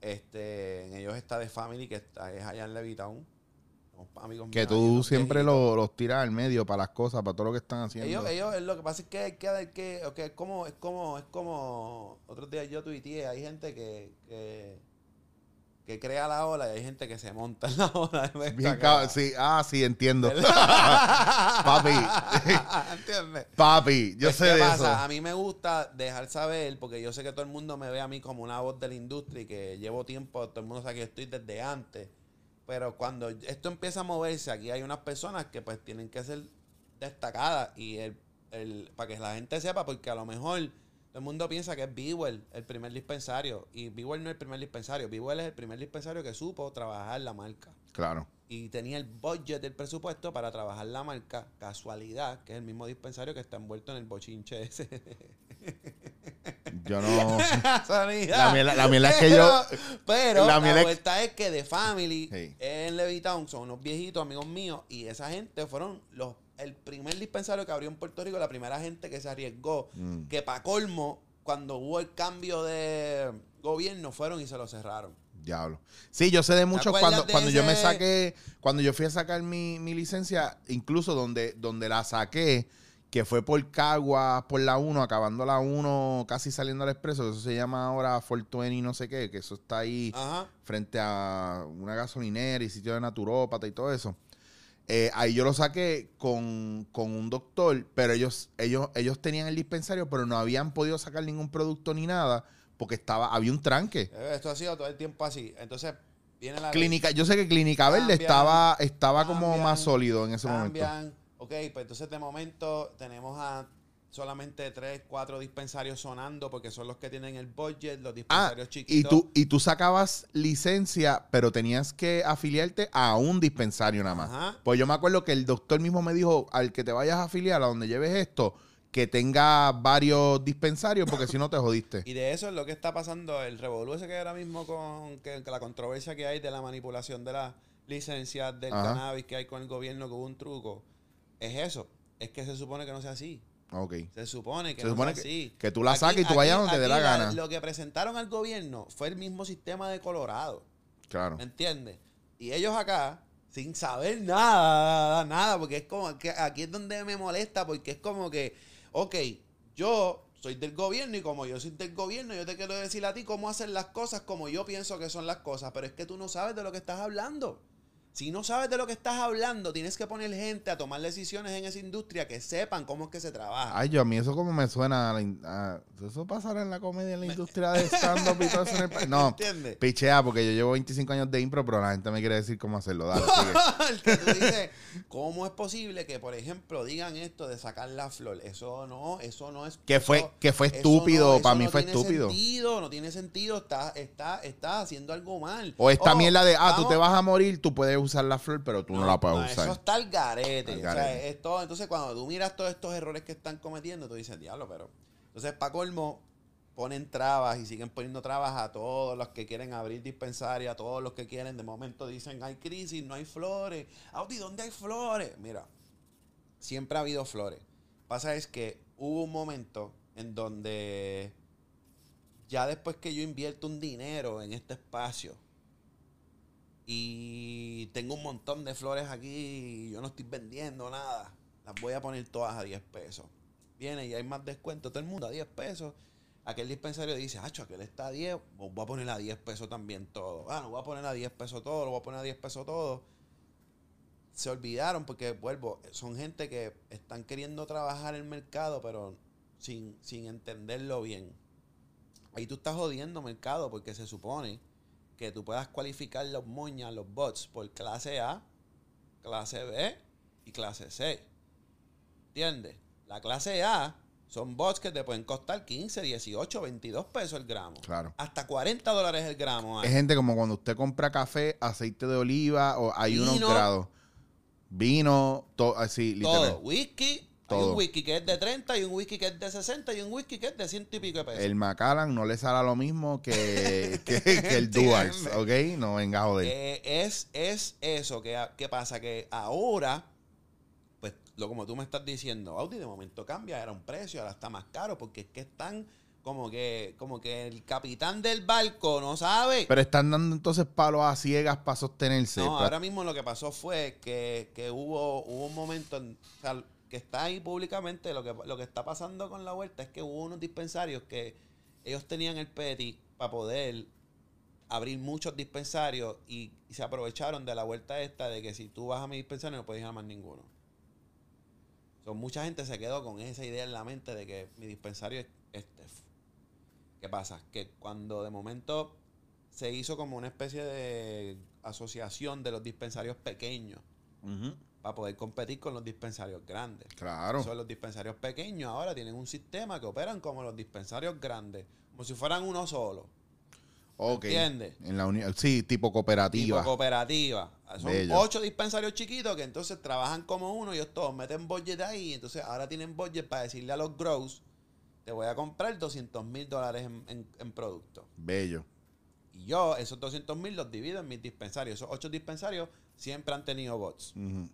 Este, en ellos está The Family, que está, es allá en Levitown. Amigos Que tú siempre lo- los tiras al medio para las cosas, para todo lo que están haciendo. Ellos, ellos, lo que pasa es que que que, ok, es como, es como, es como, otros días yo tuiteé, hay gente que, que, que crea la ola y hay gente que se monta en la ola. Bien sí, ah, sí, entiendo. <laughs> Papi. <laughs> ¿Entiendes? Papi, yo Pues, sé ¿qué de pasa? eso. A mí me gusta dejar saber, porque yo sé que todo el mundo me ve a mí como una voz de la industria y que llevo tiempo, todo el mundo sabe que yo estoy desde antes. Pero cuando esto empieza a moverse, aquí hay unas personas que pues tienen que ser destacadas y el, el, para que la gente sepa, porque a lo mejor todo el mundo piensa que es Bewell el primer dispensario y Bewell no es el primer dispensario, Bewell es el primer dispensario que supo trabajar la marca Claro. y tenía el budget del presupuesto para trabajar la marca Casualidad, que es el mismo dispensario que está envuelto en el bochinche ese. Yo no. <laughs> La mierda- la mierda es que yo- Pero la la, es- vuelta es que The Family Sí. en Levitown son unos viejitos amigos míos y esa gente fueron los el primer dispensario que abrió en Puerto Rico, la primera gente que se arriesgó, Mm. que para colmo, cuando hubo el cambio de gobierno, fueron y se lo cerraron. Diablo. Sí, yo sé de muchos cuando, de cuando yo me saqué, cuando yo fui a sacar mi, mi licencia, incluso donde, donde la saqué, que fue por Cagua, por la 1, acabando la 1, casi saliendo al expreso, que eso se llama ahora 420 no sé qué, que eso está ahí Ajá. frente a una gasolinera y sitio de naturópata y todo eso. Eh, ahí yo lo saqué con, con un doctor, pero ellos, ellos, ellos tenían el dispensario, pero no habían podido sacar ningún producto ni nada, porque estaba, había un tranque. Eh, Esto ha sido todo el tiempo así. Entonces, viene la ley, Clínica, yo sé que Clínica Verde estaba, estaba como más sólido en ese momento. Ok, pues entonces de momento tenemos a solamente tres, cuatro dispensarios sonando porque son los que tienen el budget, los Ah, dispensarios y chiquitos. tú, y tú sacabas licencia, pero tenías que afiliarte a un dispensario nada más. Ajá. Pues yo me acuerdo que el doctor mismo me dijo, al que te vayas a afiliar, a donde lleves esto, que tenga varios dispensarios, porque si no te jodiste. <laughs> Y de eso es lo que está pasando, el revolú ese que ahora mismo con que, que la controversia que hay de la manipulación de las licencias del Ajá. cannabis que hay con el gobierno, que hubo un truco. Es eso. Es que se supone que no sea así. Ok. Se supone que Se no supone que- así. que tú la saques y tú vayas donde te dé la aquí gana. Lo que presentaron al gobierno fue el mismo sistema de Colorado. Claro. ¿Me entiendes? Y ellos acá, sin saber nada, nada, porque es como que aquí es donde me molesta, porque es como que, ok, yo soy del gobierno y como yo soy del gobierno, yo te quiero decir a ti cómo hacer las cosas como yo pienso que son las cosas, pero es que tú no sabes de lo que estás hablando. Si no sabes de lo que estás hablando, tienes que poner gente a tomar decisiones en esa industria que sepan cómo es que se trabaja. Ay, yo a mí eso como me suena a a- eso pasará en la comedia, en la industria de stand-up y todo eso en el país. <laughs> No, ¿Entiendes? pichea, porque yo llevo 25 años de impro, pero la gente me quiere decir cómo hacerlo. Dale. <laughs> El que tú dices, ¿cómo es posible que, por ejemplo, digan esto de sacar la flor? Eso no, eso no es. Que fue- eso- que fue estúpido, eso para mí no fue tiene estúpido. Sentido, no tiene sentido, está, está, está haciendo algo mal. O esta Oh, mierda de, ah, tú vamos- te vas a morir, tú puedes usar la flor, pero tú no, la puedes no, usar. Eso está al garete. Al O sea, garete. es todo- entonces, cuando tú miras todos estos errores que están cometiendo, tú dices, diablo, pero. Entonces, para colmo, ponen trabas y siguen poniendo trabas a todos los que quieren abrir dispensarios, a todos los que quieren. De momento dicen, hay crisis, no hay flores. Audi, ¿dónde hay flores? Mira, siempre ha habido flores. Pasa es que hubo un momento en donde ya después que yo invierto un dinero en este espacio y tengo un montón de flores aquí y yo no estoy vendiendo nada, las voy a poner todas a 10 pesos. Viene y hay más descuento, todo el mundo a 10 pesos. Aquel dispensario dice, acho, aquel está a 10, pues voy a poner a 10 pesos también todo. Ah, no voy a poner a 10 pesos todo, lo voy a poner a 10 pesos todo. Se olvidaron porque, vuelvo, son gente que están queriendo trabajar el mercado, pero sin, sin entenderlo bien. Ahí tú estás jodiendo mercado porque se supone que tú puedas cualificar los moñas, los bots, por clase A, clase B y clase C. ¿Entiendes? La clase A son bots que te pueden costar 15, 18, 22 pesos el gramo. Claro. Hasta 40 dólares el gramo. hay. Es gente como cuando usted compra café, aceite de oliva, o hay unos Vino. grados. Vino, todo así, literal. Todo. Whisky. Hay un whisky que es de 30 y un whisky que es de 60 y un whisky que es de ciento y pico de pesos. El Macallan no le sale lo mismo que, <laughs> que, que el Duals, ¿ok? No venga joder. Eh, es, es eso que, que pasa, que ahora, pues lo como tú me estás diciendo, Audi de momento cambia, era un precio, ahora está más caro, porque es que están como que, como que el capitán del barco no sabe. Pero están dando entonces palos a ciegas para sostenerse. no, ahora mismo lo que pasó fue que, que hubo, hubo un momento, en- o sea, que está ahí públicamente, lo que, lo que está pasando con la vuelta es que hubo unos dispensarios que ellos tenían el PETI para poder abrir muchos dispensarios y, se aprovecharon de la vuelta esta de que si tú vas a mi dispensario no puedes ir a ninguno. So, mucha gente se quedó con esa idea en la mente de que mi dispensario es este. ¿Qué pasa? Que cuando de momento se hizo como una especie de asociación de los dispensarios pequeños. Para poder competir con los dispensarios grandes. Claro. Son los dispensarios pequeños ahora tienen un sistema que operan como los dispensarios grandes, como si fueran uno solo. Ok. ¿Entiendes? En la uni- sí, tipo cooperativa. Tipo cooperativa. Son Bello. ocho dispensarios chiquitos que entonces trabajan como uno y ellos todos meten budget ahí. Entonces ahora tienen budget para decirle a los grows, te voy a comprar 200 mil dólares en, en, en producto. Bello. Y yo esos 200 mil los divido en mis dispensarios. Esos ocho dispensarios siempre han tenido bots.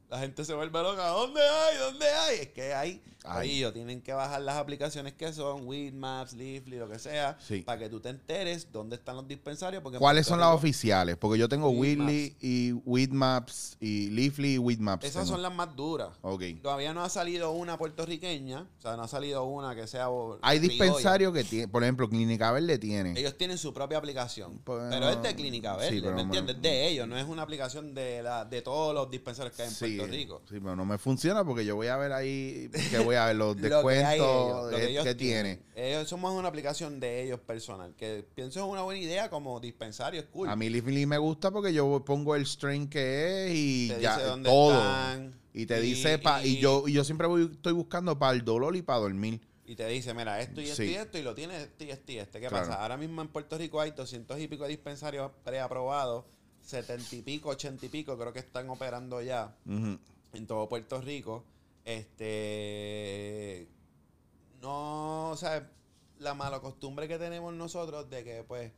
La gente se vuelve loca. ¿Dónde hay? ¿Dónde hay? Es que hay. Ellos tienen que bajar las aplicaciones que son Weedmaps, Leafly, lo que sea, Sí. para que tú te enteres dónde están los dispensarios. Porque ¿Cuáles son las oficiales? Porque yo tengo. Weedly y Weedmaps y Leafly y Weedmaps. Esas tengo. son las más duras. Ok. Todavía no ha salido una puertorriqueña. O sea, no ha salido una que sea. Hay dispensarios que tienen, por ejemplo, Clínica Verde tiene. Ellos tienen su propia aplicación. Pues, pero es de Clínica Verde, ¿me entiendes? De ellos, no es una aplicación de, la, de todos los dispensarios que hay en Sí, Puerto Rico. sí, pero no me funciona porque yo voy a ver ahí, que voy a ver los <laughs> que ellos, descuentos lo que, ellos que tienen. tiene. Ellos somos una aplicación de ellos personal, que pienso es una buena idea como dispensario, es cool. A mí Leafly me gusta porque yo pongo el strain que es y Te ya dice dónde todo. están, y te y- dice, pa- y, y- yo y yo siempre voy, estoy buscando para el dolor y para dormir. Y te dice, mira, esto y esto Sí. y esto, y lo tiene este y este y este. ¿Qué Claro. pasa? Ahora mismo en Puerto Rico hay 200 y pico de dispensarios preaprobados, 70 y pico, 80 y pico, creo que están operando ya en todo Puerto Rico. Este. no, o sea, la mala costumbre que tenemos nosotros de que pues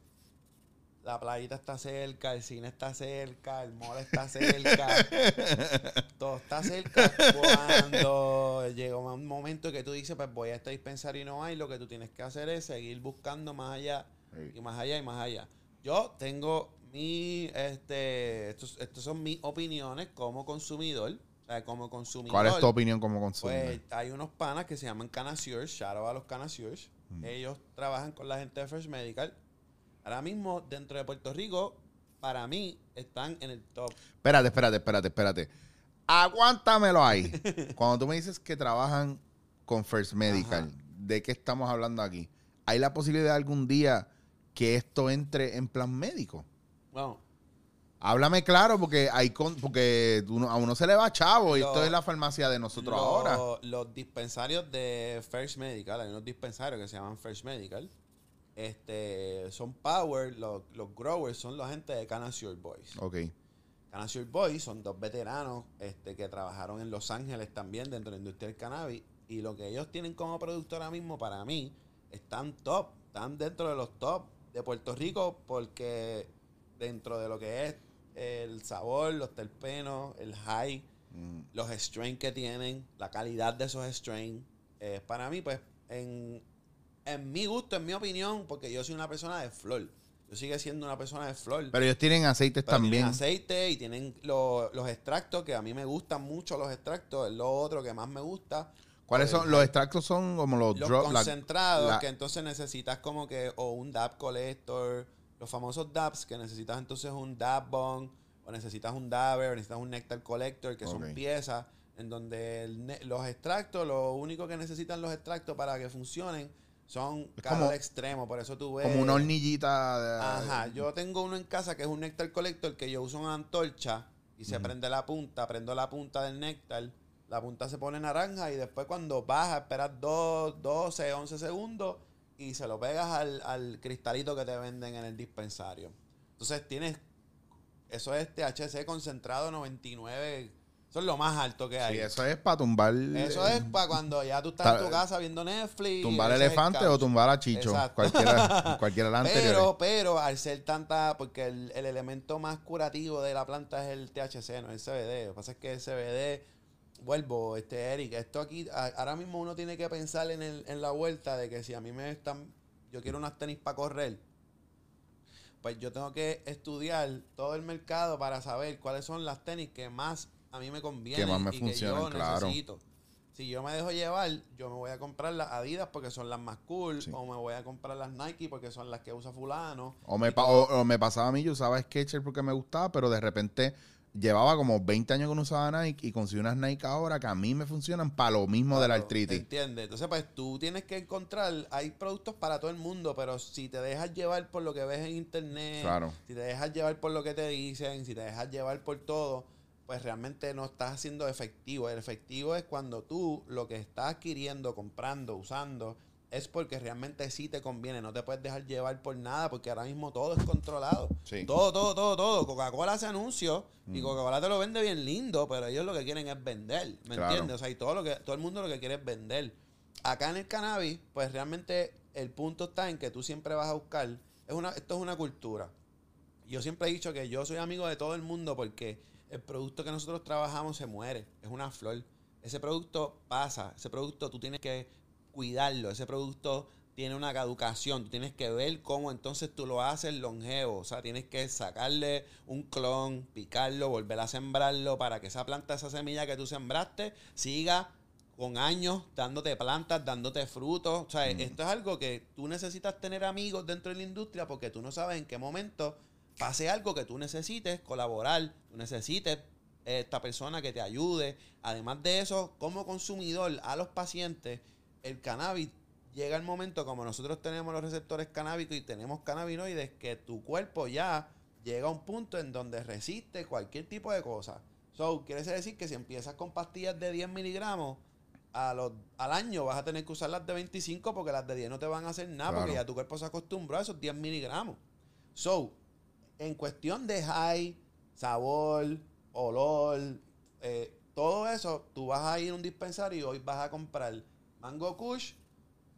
la playita está cerca, el cine está cerca, el mall está cerca, <laughs> todo está cerca. Cuando llega un momento que tú dices, pues voy a este dispensario y no hay, lo que tú tienes que hacer es seguir buscando más allá Sí. y más allá y más allá. Yo tengo mi, este, estos, estos son mis opiniones como consumidor, como consumidor. ¿Cuál es tu opinión como Pues consumidor? hay unos panas que se llaman Canasiers, shout out a los Canasiers. Ellos trabajan con la gente de First Medical. Ahora mismo, dentro de Puerto Rico, para mí, están en el top. Espérate, espérate, espérate, espérate. Aguántamelo ahí. <laughs> Cuando tú me dices que trabajan con First Medical, Ajá. ¿de qué estamos hablando aquí? ¿Hay la posibilidad algún día que esto entre en plan médico? Bueno, Háblame claro, porque hay con, porque uno- a uno se le va chavo y Lo- esto es la farmacia de nosotros lo- ahora. Los dispensarios de First Medical, hay unos dispensarios que se llaman First Medical. Este, son Power, los, los growers son la gente de Canasier Boys. Ok. Canasier Boys son dos veteranos este, que trabajaron en Los Ángeles también dentro de la industria del cannabis. Y lo que ellos tienen como producto ahora mismo, para mí, están top. Están dentro de los top de Puerto Rico porque dentro de lo que es el sabor, los terpenos, el high, Mm. los strains que tienen, la calidad de esos strains. eh, para mí, pues, en, en mi gusto, en mi opinión, porque yo soy una persona de flor. Yo sigo siendo una persona de flor. Pero ellos tienen aceites Pero también. Tienen aceite y tienen lo- los extractos, que a mí me gustan mucho los extractos. Es lo otro que más me gusta. ¿Cuáles Pues, son? Los extractos son como los, Los la- concentrados, la- que entonces necesitas como que o un DAP collector, los famosos DAPs, que necesitas entonces un DAP bong, o necesitas un dabber, o necesitas un nectar collector, que son piezas en donde el los extractos, lo único que necesitan los extractos para que funcionen son como- extremo. Por eso tú ves. como una hornillita. de- Ajá, yo tengo uno en casa que es un néctar collector que yo uso una antorcha y se prende la punta, prendo la punta del néctar, la punta se pone naranja y después cuando baja esperas 2, 12, 11 segundos y se lo pegas al, al cristalito que te venden en el dispensario. Entonces tienes, eso es THC concentrado 99, eso es lo más alto que hay. Sí, eso es para tumbar. Eso es para cuando ya tú estás en tu casa viendo Netflix. Tumbar el elefante o tumbar a Chicho. Exacto. Cualquiera, <laughs> cualquiera de las anteriores. Pero, pero al ser tanta, porque el, el elemento más curativo de la planta es el THC, no el CBD. Lo que pasa es que el CBD, vuelvo, este Eric, esto aquí, a- ahora mismo uno tiene que pensar en, el- en la vuelta de que si a mí me están, yo quiero unas tenis para correr, pues yo tengo que estudiar todo el mercado para saber cuáles son las tenis que más a mí me convienen Que más me y funcionan, que yo claro. necesito. Si yo me dejo llevar, yo me voy a comprar las Adidas porque son las más cool, Sí. o me voy a comprar las Nike porque son las que usa fulano. O me, pa- o, o me pasaba a mí, yo usaba Skechers porque me gustaba, pero de repente llevaba como 20 años que no usaba Nike y conseguí unas Nike ahora que a mí me funcionan para lo mismo de la artritis. ¿Entiendes? Entonces, pues tú tienes que encontrar, hay productos para todo el mundo, pero si te dejas llevar por lo que ves en internet, Claro. si te dejas llevar por lo que te dicen, si te dejas llevar por todo, pues realmente no estás haciendo efectivo. El efectivo es cuando tú lo que estás adquiriendo, comprando, usando, es porque realmente sí te conviene. No te puedes dejar llevar por nada, porque ahora mismo todo es controlado. Sí. Todo, todo, todo, todo. Coca-Cola hace anuncios y Mm. Coca-Cola te lo vende bien lindo, pero ellos lo que quieren es vender. ¿Me Claro. entiendes? O sea, y todo, lo que, todo el mundo lo que quiere es vender. Acá en el cannabis, pues realmente el punto está en que tú siempre vas a buscar. Es una, esto es una cultura. Yo siempre he dicho que yo soy amigo de todo el mundo porque el producto que nosotros trabajamos se muere. Es una flor. Ese producto pasa. Ese producto tú tienes que cuidarlo. Ese producto tiene una caducación. Tú tienes que ver cómo entonces tú lo haces longevo. O sea, tienes que sacarle un clon, picarlo, volver a sembrarlo para que esa planta, esa semilla que tú sembraste, siga con años dándote plantas, dándote frutos. O sea, esto es algo que tú necesitas tener amigos dentro de la industria porque tú no sabes en qué momento pase algo que tú necesites colaborar, tú necesites eh, esta persona que te ayude. Además de eso, como consumidor a los pacientes, el cannabis llega el momento como nosotros tenemos los receptores canábicos y tenemos cannabinoides que tu cuerpo ya llega a un punto en donde resiste cualquier tipo de cosa. So, quiere decir que si empiezas con pastillas de 10 miligramos, a los, al año vas a tener que usar las de 25 porque las de 10 no te van a hacer nada porque ya tu cuerpo se acostumbró a esos 10 miligramos. So, en cuestión de high, sabor, olor, eh, todo eso, tú vas a ir a un dispensario y hoy vas a comprar Mango Kush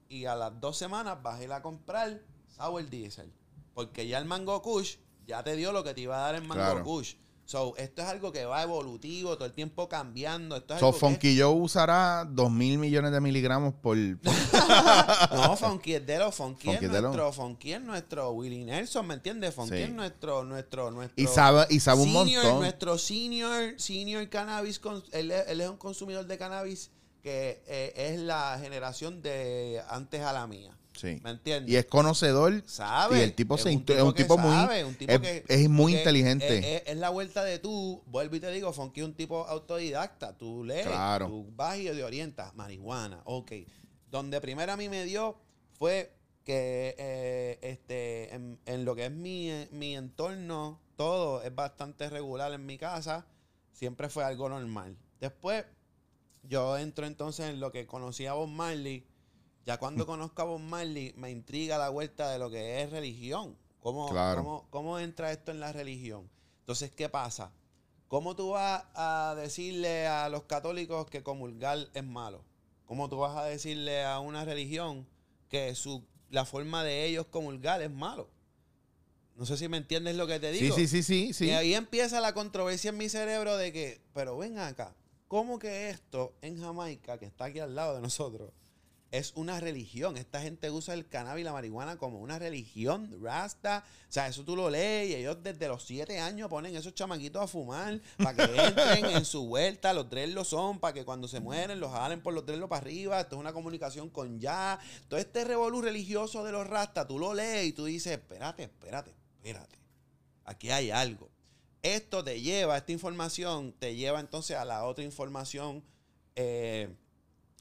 y a las dos semanas vas a ir a comprar Sour Diesel. Porque ya el Mango Kush ya te dio lo que te iba a dar el Mango Claro. Kush. So, esto es algo que va evolutivo, todo el tiempo cambiando. Esto es So, algo que- Joe usará 2 mil millones de miligramos por... <laughs> No, Funky es de los Funky, Funky es nuestro, Funky es nuestro Willie Nelson, ¿me entiendes? Funky Sí. es nuestro, nuestro, nuestro. y sabe, y sabe un senior, montón. Nuestro senior, senior cannabis, él, él es un consumidor de cannabis que eh, es la generación de antes a la mía. Sí. ¿Me entiendes? Y es conocedor. sabe. Y el tipo, es se un int- es un que tipo muy... sabe, un tipo es, que- es muy que inteligente. Es, es- es la vuelta de tú, vuelvo y te digo, Funky es un tipo autodidacta. Tú lees, Claro. tú vas y te orientas. Marihuana, ok. Donde primero a mí me dio fue que eh, este, en, en lo que es mi, eh, mi entorno, todo es bastante regular en mi casa. Siempre fue algo normal. Después, yo entro entonces en lo que conocí a Bob Marley. Ya cuando <laughs> conozco a Bob Marley, me intriga la vuelta de lo que es religión. ¿Cómo, Claro. cómo, cómo entra esto en la religión? Entonces, ¿qué pasa? ¿Cómo tú vas a decirle a los católicos que comulgar es malo? ¿Cómo tú vas a decirle a una religión que su, la forma de ellos comulgar es malo? No sé si me entiendes lo que te Sí, digo. sí, sí, sí, sí. Y ahí empieza la controversia en mi cerebro de que, pero ven acá, ¿cómo que esto en Jamaica, que está aquí al lado de nosotros, es una religión? Esta gente usa el cannabis y la marihuana como una religión, rasta. O sea, eso tú lo lees y ellos desde los siete años ponen esos chamaquitos a fumar para que <laughs> entren en su vuelta. Los tres lo son, para que cuando se mueren los jalen por los tres para arriba. Esto es una comunicación con ya. Todo este revolú religioso de los rastas, tú lo lees y tú dices, espérate, espérate, espérate. Aquí hay algo. Esto te lleva, esta información te lleva entonces a la otra información eh,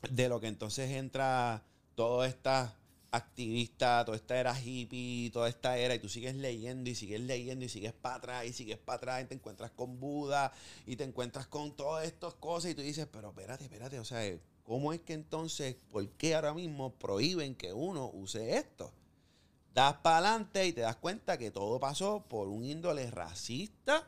de lo que entonces entra toda esta activista, toda esta era hippie, toda esta era, y tú sigues leyendo y sigues leyendo y sigues para atrás y sigues para atrás y te encuentras con Buda y te encuentras con todas estas cosas y tú dices, pero espérate, espérate, o sea, ¿cómo es que entonces, por qué ahora mismo prohíben que uno use esto? Das para adelante y te das cuenta que todo pasó por un índole racista.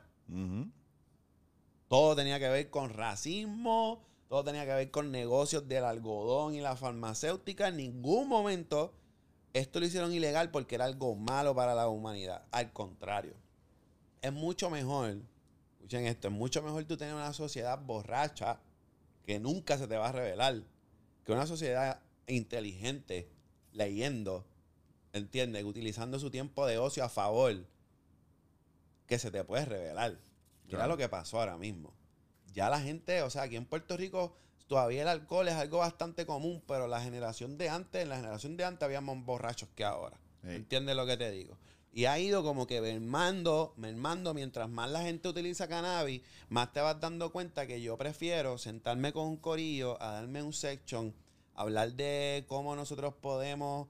Todo tenía que ver con racismo, todo tenía que ver con negocios del algodón y la farmacéutica. En ningún momento esto lo hicieron ilegal porque era algo malo para la humanidad. Al contrario, es mucho mejor, escuchen esto, es mucho mejor tú tener una sociedad borracha que nunca se te va a revelar que una sociedad inteligente leyendo, ¿entiendes? Utilizando su tiempo de ocio a favor que se te puede revelar. Mira Claro. lo que pasó ahora mismo. Ya la gente, o sea, aquí en Puerto Rico todavía el alcohol es algo bastante común, pero la generación de antes, en la generación de antes había más borrachos que ahora. Sí. ¿Entiendes lo que te digo? Y ha ido como que mermando, mermando, mientras más la gente utiliza cannabis, más te vas dando cuenta que yo prefiero sentarme con un corillo, a darme un section, hablar de cómo nosotros podemos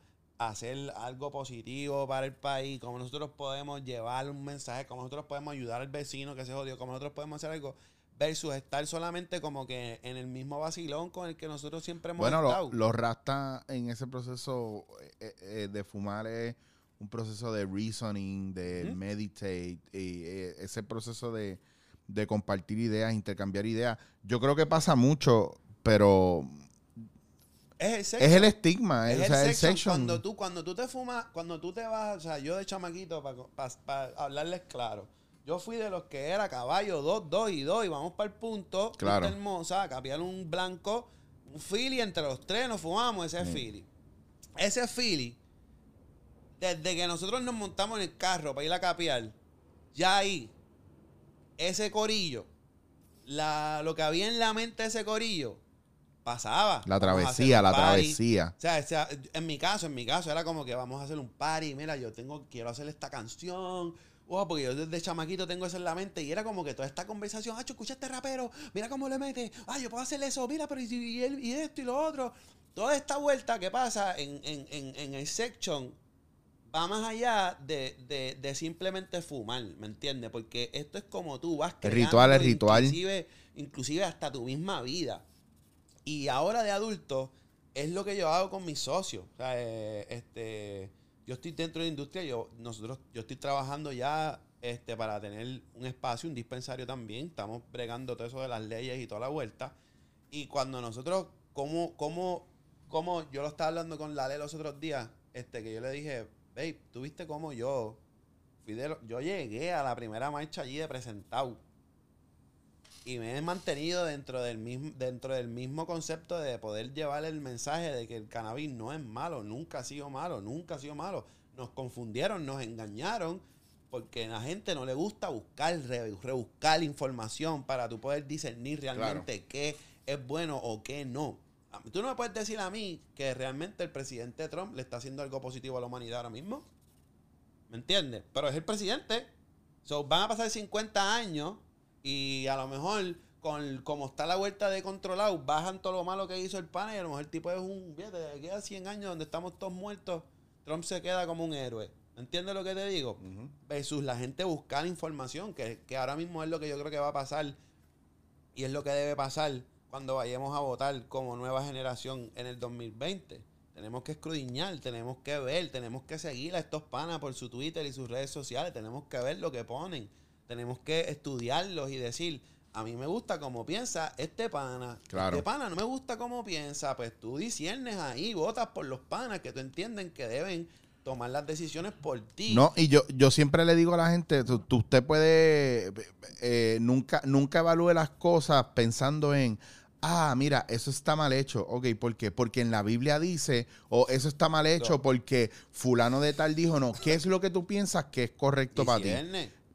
hacer algo positivo para el país, cómo nosotros podemos llevar un mensaje, cómo nosotros podemos ayudar al vecino que se jodió, cómo nosotros podemos hacer algo, versus estar solamente como que en el mismo vacilón con el que nosotros siempre hemos Bueno, estado. lo- los rastas en ese proceso eh, eh, de fumar es un proceso de reasoning, de Ujú. meditate, y eh, ese proceso de, de compartir ideas, intercambiar ideas. Yo creo que pasa mucho, pero es el es section. el estigma, Es o el sea, el section. section. Cuando tú, cuando tú te fumas, cuando tú te vas, o sea, yo de chamaquito, para hablarles claro, yo fui de los que era caballo, dos, dos y dos, y vamos para el punto, Claro. hermosa, capiar un blanco, un Philly, entre los tres nos fumamos ese Sí. Philly. Ese Philly, desde que nosotros nos montamos en el carro para ir a capiar, ya ahí, ese corillo, la, lo que había en la mente de ese corillo, pasaba. La travesía, la travesía. O sea, o sea, en mi caso, en mi caso, era como que vamos a hacer un party. Mira, yo tengo, quiero hacer esta canción. Wow, porque yo desde chamaquito tengo eso en la mente. Y era como que toda esta conversación, ah, escucha este rapero, mira cómo le mete. Ah, yo puedo hacer eso, mira, pero y, y él- y esto y lo otro. Toda esta vuelta que pasa en, en- en- en el section va más allá de, de- de simplemente fumar, ¿me entiendes? Porque esto es como tú vas El ritual, el creando ritual. Inclusive, inclusive hasta tu misma vida. Y ahora de adulto es lo que yo hago con mis socios. Eh, este, yo estoy dentro de la industria, yo, nosotros, yo estoy trabajando ya este, para tener un espacio, un dispensario también. Estamos bregando todo eso de las leyes y toda la vuelta. Y cuando nosotros, ¿cómo, cómo, como yo lo estaba hablando con Lale los otros días, este, que yo le dije, babe, ¿tú viste cómo yo fui de lo- yo llegué a la primera marcha allí de presentado y me he mantenido dentro del mismo dentro del mismo concepto de poder llevar el mensaje de que el cannabis no es malo, nunca ha sido malo, nunca ha sido malo. Nos confundieron, nos engañaron porque a la gente no le gusta buscar, re- rebuscar información para tú poder discernir realmente qué es bueno o qué no. Tú no me puedes decir a mí que realmente el presidente Trump le está haciendo algo positivo a la humanidad ahora mismo. ¿Me entiendes? Pero es el presidente. So, van a pasar 50 años y a lo mejor, con como está la vuelta de controlado, bajan todo lo malo que hizo el pana y a lo mejor el tipo es un. Fíjate, de aquí a 100 años donde estamos todos muertos, Trump se queda como un héroe. ¿Entiendes lo que te digo? Versus la gente buscar información, que, que ahora mismo es lo que yo creo que va a pasar y es lo que debe pasar cuando vayamos a votar como nueva generación en el 2020. Tenemos que escudriñar, tenemos que ver, tenemos que seguir a estos panas por su Twitter y sus redes sociales, tenemos que ver lo que ponen, tenemos que estudiarlos y decir, a mí me gusta cómo piensa este pana, Claro. este pana no me gusta cómo piensa, pues tú disiernes ahí, votas por los panas que tú entienden que deben tomar las decisiones por ti. No, y yo, yo siempre le digo a la gente, tú- tú- usted puede, eh, nunca, nunca evalúe las cosas pensando en, ah, mira, eso está mal hecho. Ok, ¿por qué? Porque en la Biblia dice, o eso está mal hecho No. porque fulano de tal dijo, no, ¿qué es lo que tú piensas que es correcto para ti?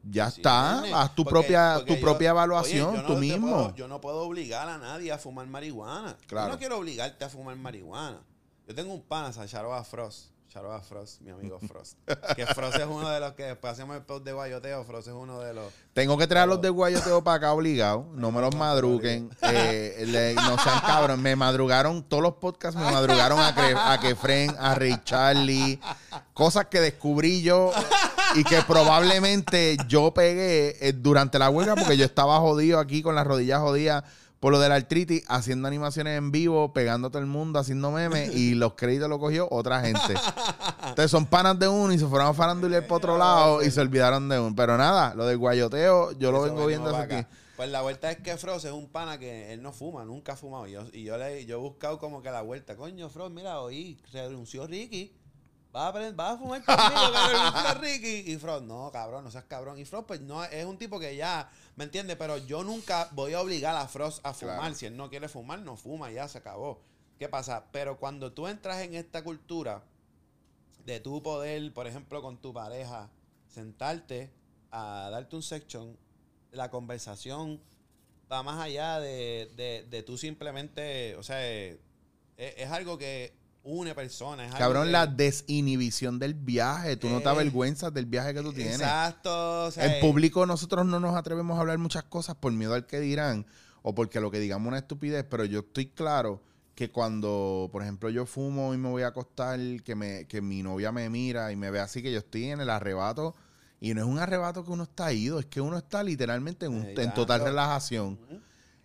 Ya Sí, está, haz tu Porque- propia, porque tu yo- propia evaluación, no tú mismo. puedo- yo no puedo obligar a nadie a fumar marihuana. Claro. Yo no quiero obligarte a fumar marihuana. Yo tengo un pana, Sharoa Frost. Sharoa Frost, mi amigo Frost. <laughs> que Frost es uno de los que después hacemos el post de guayoteo. Frost es uno de los. Tengo que traer a los de Guayoteo para acá obligado. <laughs> No me los madruguen. Eh, le- no sean cabros. Me madrugaron, todos los podcasts me madrugaron a, Cre- a Kefren, a Ray Charlie. Cosas que descubrí yo y que probablemente yo pegué eh, durante la huelga porque yo estaba jodido aquí con las rodillas jodidas por lo de la artritis, haciendo animaciones en vivo, pegando a todo el mundo, haciendo memes y <laughs> los créditos lo cogió otra gente. <laughs> Entonces son panas de uno y se fueron a farandulear por otro lado y se olvidaron de uno. Pero nada, lo del guayoteo, yo lo vengo viendo para acá. aquí. Pues la vuelta es que Frost es un pana que él no fuma, nunca ha fumado. Y yo, y yo, le, yo he buscado como que la vuelta. Coño, Frost, mira, hoy renunció Ricky. ¿Vas a, aprender- vas a fumar conmigo que renunció Ricky? Y Frost, no, cabrón, no seas cabrón. Y Frost, pues no, es un tipo que ya, ¿me entiendes? Pero yo nunca voy a obligar a Frost a fumar. Claro. Si él no quiere fumar, no fuma, ya se acabó. ¿Qué pasa? Pero cuando tú entras en esta cultura de tu poder, por ejemplo, con tu pareja, sentarte a darte un section, la conversación va más allá de, de, de tú simplemente, o sea, es, es algo que une personas. es Cabrón, la desinhibición del viaje. Tú no te Eh, avergüenzas del viaje que tú tienes. Exacto. o sea, En eh, público nosotros no nos atrevemos a hablar muchas cosas por miedo al que dirán o porque lo que digamos una estupidez, pero yo estoy claro que cuando, por ejemplo, yo fumo y me voy a acostar, que, me, que mi novia me mira y me ve así, que yo estoy en el arrebato, y no es un arrebato que uno está ido, es que uno está literalmente en, un- en total relajación.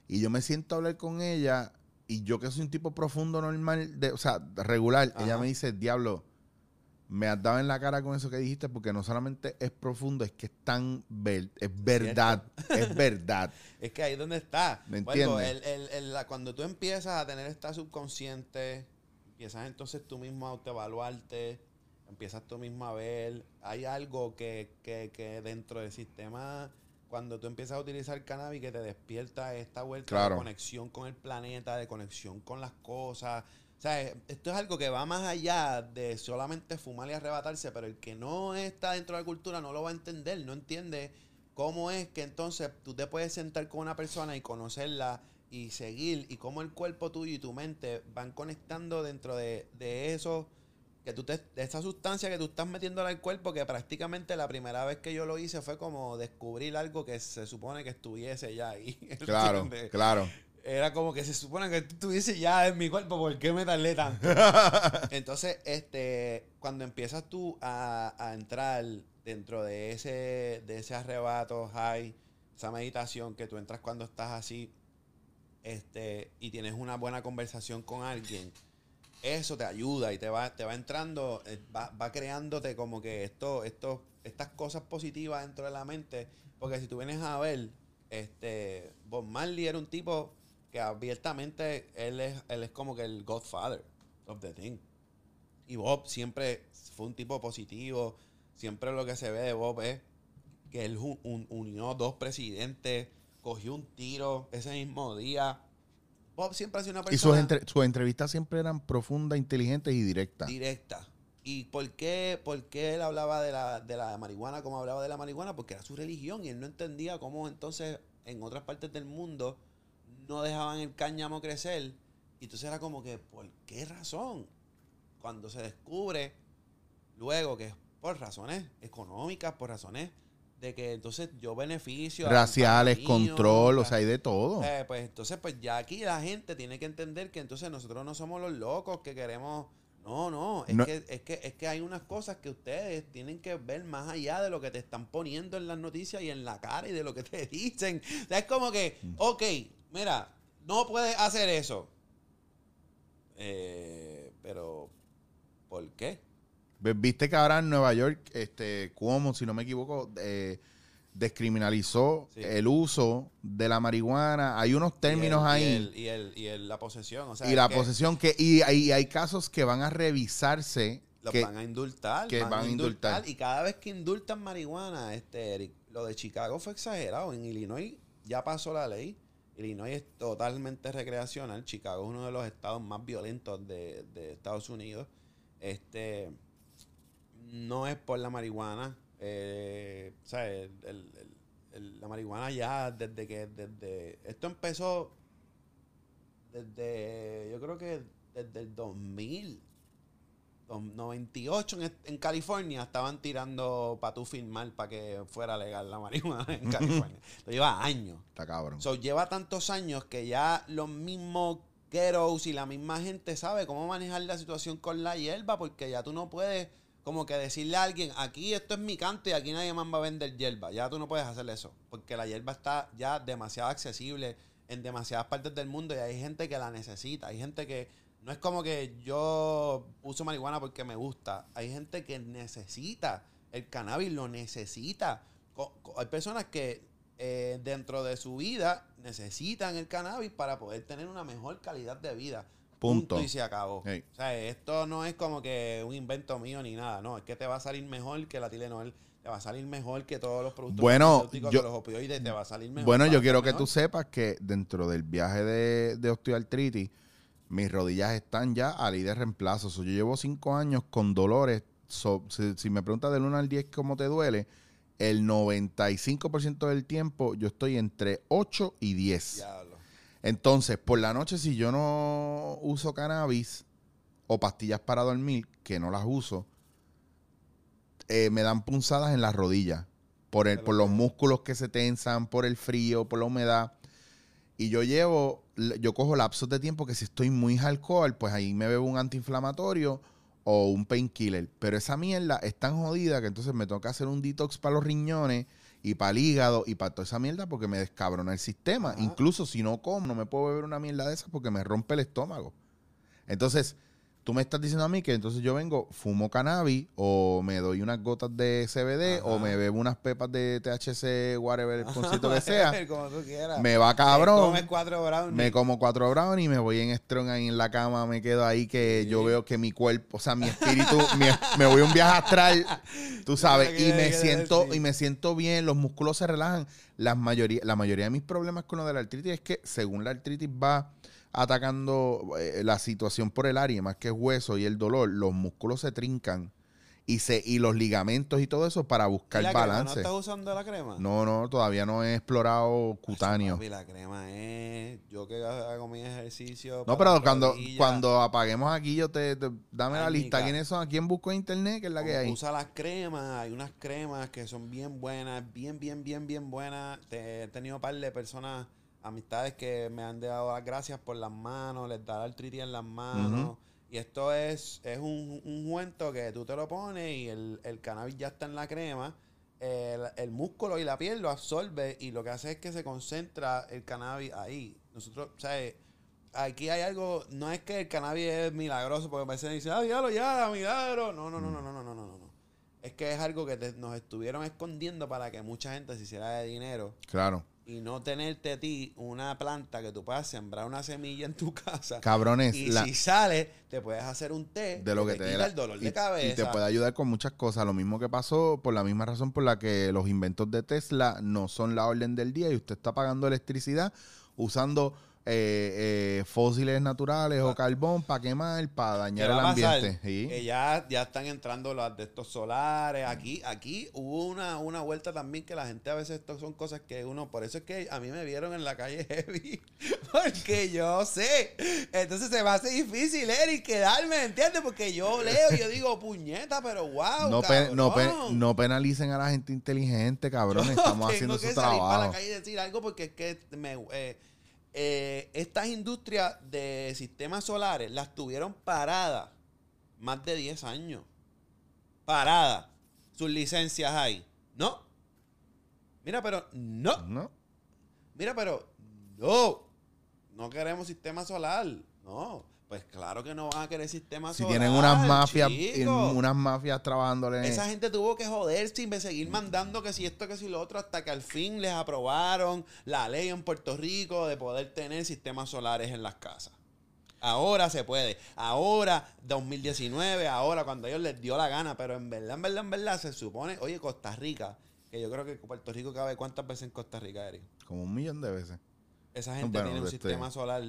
Y yo me siento a hablar con ella y yo que soy un tipo profundo, normal, de, o sea, regular, ella me dice, diablo, me has dado en la cara con eso que dijiste porque no solamente es profundo, es que es tan ver- es verdad, es <laughs> verdad. Es que ahí es donde está. ¿Me entiendes? el- el- el- cuando tú empiezas a tener esta subconsciente, empiezas entonces tú mismo a autoevaluarte, empiezas tú mismo a ver, hay algo que, que, que dentro del sistema, cuando tú empiezas a utilizar cannabis, que te despierta esta vuelta Claro. de conexión con el planeta, de conexión con las cosas. O sea, esto es algo que va más allá de solamente fumar y arrebatarse, pero el que no está dentro de la cultura no lo va a entender, no entiende cómo es que entonces tú te puedes sentar con una persona y conocerla y seguir y cómo el cuerpo tuyo y tu mente van conectando dentro de, de eso que tú te, de esa sustancia que tú estás metiéndola al cuerpo que prácticamente la primera vez que yo lo hice fue como descubrir algo que se supone que estuviese ya ahí <laughs> Claro, ¿entiendes? claro. era como que se supone que tú estuviese ya en mi cuerpo ¿por qué me tardé tanto? <laughs> Entonces, este, cuando empiezas tú a, a entrar dentro de ese, de ese arrebato high, esa meditación que tú entras cuando estás así, este, y tienes una buena conversación con alguien, eso te ayuda y te va, te va entrando, eh, va, va creándote como que esto, esto, estas cosas positivas dentro de la mente. Porque si tú vienes a ver, este, Bob Marley era un tipo que abiertamente él es, él es como que el Godfather. of the thing. Y Bob siempre fue un tipo positivo. Siempre lo que se ve de Bob es que él ju- un- unió dos presidentes, cogió un tiro ese mismo día. Bob siempre ha sido una Y persona sus, entre- sus entrevistas siempre eran profundas, inteligentes y directas. directa. ¿Y por qué, por qué él hablaba de la, de la marihuana como hablaba de la marihuana? Porque era su religión y él no entendía cómo entonces en otras partes del mundo no dejaban el cáñamo crecer. Y entonces era como que, ¿por qué razón? Cuando se descubre luego que es por razones económicas, por razones de que entonces yo beneficio. al Raciales, control, o sea, hay de todo. eh, pues entonces, pues ya aquí la gente tiene que entender que entonces nosotros no somos los locos que queremos. No, no, es, No. Que, es, que, es que hay unas cosas que ustedes tienen que ver más allá de lo que te están poniendo en las noticias y en la cara y de lo que te <laughs> dicen. O sea, es como que, Mm. ok, mira, no puedes hacer eso. Eh, pero, ¿por qué? Viste que ahora en Nueva York, este, Cuomo, si no me equivoco, eh, descriminalizó Sí. el uso de la marihuana. Hay unos términos Y el- ahí. Y, el- y, el- y el- la posesión. O sea, y la que posesión que y hay, hay casos que van a revisarse Los que van a indultar. que van a indultar. Y cada vez que indultan marihuana, este Eric, lo de Chicago fue exagerado. En Illinois ya pasó la ley. Illinois es totalmente recreacional. Chicago es uno de los estados más violentos de, de Estados Unidos. Este no es por la marihuana. eh, o sea, el- el- el- la marihuana ya desde que desde esto empezó desde yo creo que desde el 2000 Dos- 98 en, en California estaban tirando para tú firmar para que fuera legal la marihuana en <laughs> California. Lo lleva años. está cabrón. So, lleva tantos años que ya los mismos ghettos y la misma gente sabe cómo manejar la situación con la hierba porque ya tú no puedes como que decirle a alguien, aquí esto es mi canto y aquí nadie más va a vender hierba. Ya tú no puedes hacer eso porque la hierba está ya demasiado accesible en demasiadas partes del mundo y hay gente que la necesita. Hay gente que no es como que yo uso marihuana porque me gusta. Hay gente que necesita el cannabis, lo necesita. Hay personas que eh, dentro de su vida necesitan el cannabis para poder tener una mejor calidad de vida. Punto. y se acabó. Hey. O sea, esto no es como que un invento mío ni nada. No, es que te va a salir mejor que la Tylenol. Te va a salir mejor que todos los productos Bueno, yo- que los opioides. Te va a salir mejor. Bueno, yo quiero que tú sepas que dentro del viaje de, de osteoartritis, mis rodillas están ya a ley de reemplazo. So, yo llevo cinco años con dolores. So, si, si me preguntas del 1 al 10 cómo te duele, el 95% del tiempo yo estoy entre 8 y 10. Diablo. Entonces, por la noche, si yo no uso cannabis o pastillas para dormir, que no las uso, eh, me dan punzadas en las rodillas. Por, el, por los músculos que se tensan, por el frío, por la humedad. Y yo llevo, yo cojo lapsos de tiempo que si estoy muy alcohol, pues ahí me bebo un antiinflamatorio o un painkiller. Pero esa mierda es tan jodida que entonces me que hacer un detox para los riñones y para el hígado y para toda esa mierda porque me descabrona el sistema. Ajá. Incluso si no como, no me puedo beber una mierda de esas porque me rompe el estómago. Entonces, tú me estás diciendo a mí que entonces yo vengo, fumo cannabis o me doy unas gotas de CBD o me bebo unas pepas de THC, whatever, el <laughs> concito que sea. <laughs> Como tú quieras. Me va cabrón. comes cuatro brownies. Me como cuatro brownies y me voy en strong ahí en la cama, me quedo ahí que Sí. yo veo que mi cuerpo, o sea, mi espíritu, <laughs> mi- me voy a un viaje astral, tú sabes, y me siento y me siento bien, los músculos se relajan. La mayoría, la mayoría de mis problemas con lo de la artritis es que según la artritis va atacando eh, la situación por el área, más que es hueso y el dolor, los músculos se trincan y se y los ligamentos y todo eso para ¿Y buscar la crema? ¿No balance. estás usando la crema? No, no, todavía no he explorado cutáneo. Papi, la crema es. Yo que hago mi ejercicio. No, pero cuando, cuando apaguemos aquí, yo te, te- dame la lista. ¿Quiénes son? ¿A quién busco en internet? ¿Qué es la que hay? Usa las cremas. Hay unas cremas que son bien buenas. Bien, bien, bien, bien buenas. Te- he tenido un par de personas, amistades que me han dado las gracias por las manos. Les da artritis en las manos. Y esto es, es un, un juento que tú te lo pones y el, el cannabis ya está en la crema. El, el músculo y la piel lo absorbe y lo que hace es que se concentra el cannabis ahí. Nosotros, o sea, aquí hay algo, no es que el cannabis es milagroso, porque parece que dicen, ah, diablo, ya, milagro. No, no, no, no, no, no, no, no, no. Es que es algo que te- nos estuvieron escondiendo para que mucha gente se hiciera de dinero. Claro. Y no tenerte a ti una planta que tú puedas sembrar una semilla en tu casa. Cabrones, y la- si sale, te puedes hacer un té de lo que te, quita la- el dolor y, de cabeza. y te puede ayudar con muchas cosas. Lo mismo que pasó por la misma razón por la que los inventos de Tesla no son la orden del día y usted está pagando electricidad usando eh, eh, fósiles naturales o carbón para quemar, para ¿Qué dañar el ambiente. Sí. Que ya, ya están entrando las de estos solares. Aquí, aquí hubo una, una vuelta también que la gente a veces esto son cosas que uno, por eso es que a mí me vieron en la calle <laughs> heavy. Porque yo sé. Entonces se me hace difícil, Eric, quedarme, ¿entiendes? Porque yo leo y yo digo, puñeta, pero wow. No, pe- no, pe- cabrón". no penalicen a la gente inteligente, cabrón. <laughs> Yo Estamos haciendo que su salir para la trabajo. calle y decir algo porque es que me, eh, eh, estas industrias de sistemas solares las tuvieron paradas más de 10 años. Paradas. Sus licencias hay. No. Mira, pero no. ¿No? Mira, pero no. No queremos sistema solar. No. Pues claro que no van a querer sistema Si solar. tienen unas mafias, unas mafias trabajándole. Esa gente tuvo que joderse y seguir mandando que si esto, que si lo otro, hasta que al fin les aprobaron la ley en Puerto Rico de poder tener sistemas solares en las casas. Ahora se puede. Ahora, 2019, ahora cuando a ellos les dio la gana. Pero en verdad, en verdad, en verdad, se supone, oye, Costa Rica, que yo creo que Puerto Rico cabe cuántas veces en Costa Rica, Eric. Como un millón de veces. Esa gente Bueno, tiene un este- sistema solar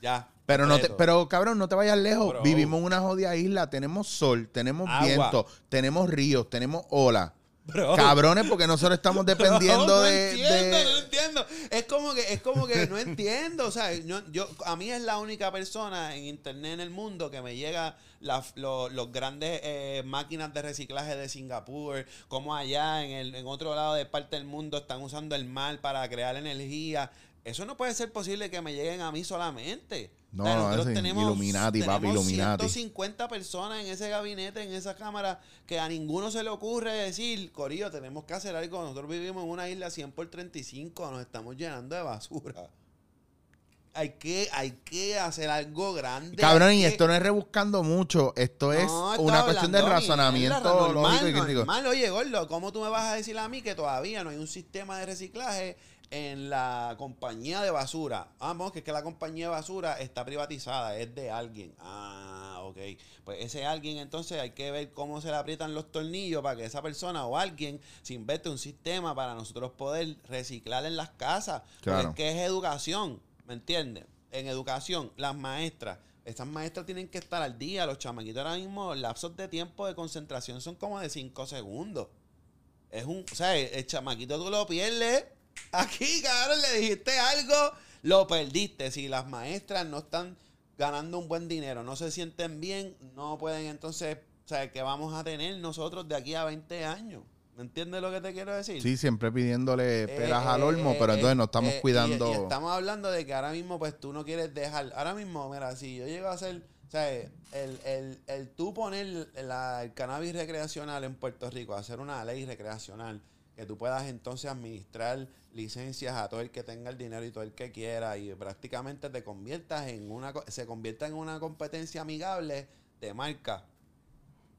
ya. Pero no te, pero cabrón, no te vayas lejos. Bro. Vivimos en una jodida isla, tenemos sol, tenemos Agua. viento, tenemos ríos, tenemos olas. Bro. Cabrones, porque nosotros estamos <laughs> dependiendo no, no de, entiendo, de- no entiendo. Es como que, es como que no entiendo. O sea, yo, yo- a mí es la única persona en internet en el mundo que me llega las- lo- los grandes eh, máquinas de reciclaje de Singapur, como allá en el, en otro lado de parte del mundo están usando el mar para crear energía. Eso no puede ser posible que me lleguen a mí solamente. No, no, ese Illuminati, papi, tenemos Illuminati. 150 personas en ese gabinete, en esa cámara, que a ninguno se le ocurre decir, Corillo, tenemos que hacer algo. Nosotros vivimos en una isla 100 por 35, nos estamos llenando de basura. Hay que, hay que hacer algo grande. Cabrón, y que- esto no es rebuscando mucho, esto es No, una cuestión de razonamiento lógico y crítico. normal. Oye, gordo, ¿cómo tú me vas a decir a mí que todavía no hay un sistema de reciclaje en la compañía de basura? Ah, vamos, que es que la compañía de basura está privatizada, es de alguien. Ah, ok. Pues ese alguien, entonces hay que ver cómo se le aprietan los tornillos para que esa persona o alguien se invente un sistema para nosotros poder reciclar en las casas. Porque Claro. es que es educación, ¿me entiendes? En educación, las maestras, esas maestras tienen que estar al día. Los chamaquitos ahora mismo, los lapsos de tiempo de concentración son como de 5 segundos. Es un, o sea, el, el chamaquito tú lo pierdes. Aquí, cabrón, le dijiste algo, lo perdiste. Si las maestras no están ganando un buen dinero, no se sienten bien, no pueden entonces, o sea, ¿qué vamos a tener nosotros de aquí a 20 años? ¿Me entiendes lo que te quiero decir? Sí, siempre pidiéndole Eh, peras eh, al olmo, eh, pero eh, entonces no estamos y- cuidando. Y, estamos hablando de que ahora mismo, pues tú no quieres dejar. Ahora mismo, mira, si yo llego a hacer. O sea, el, el, el tú poner la- el cannabis recreacional en Puerto Rico, hacer una ley recreacional, que tú puedas entonces administrar licencias a todo el que tenga el dinero y todo el que quiera, y prácticamente te conviertas en una. Se convierta en una competencia amigable de marca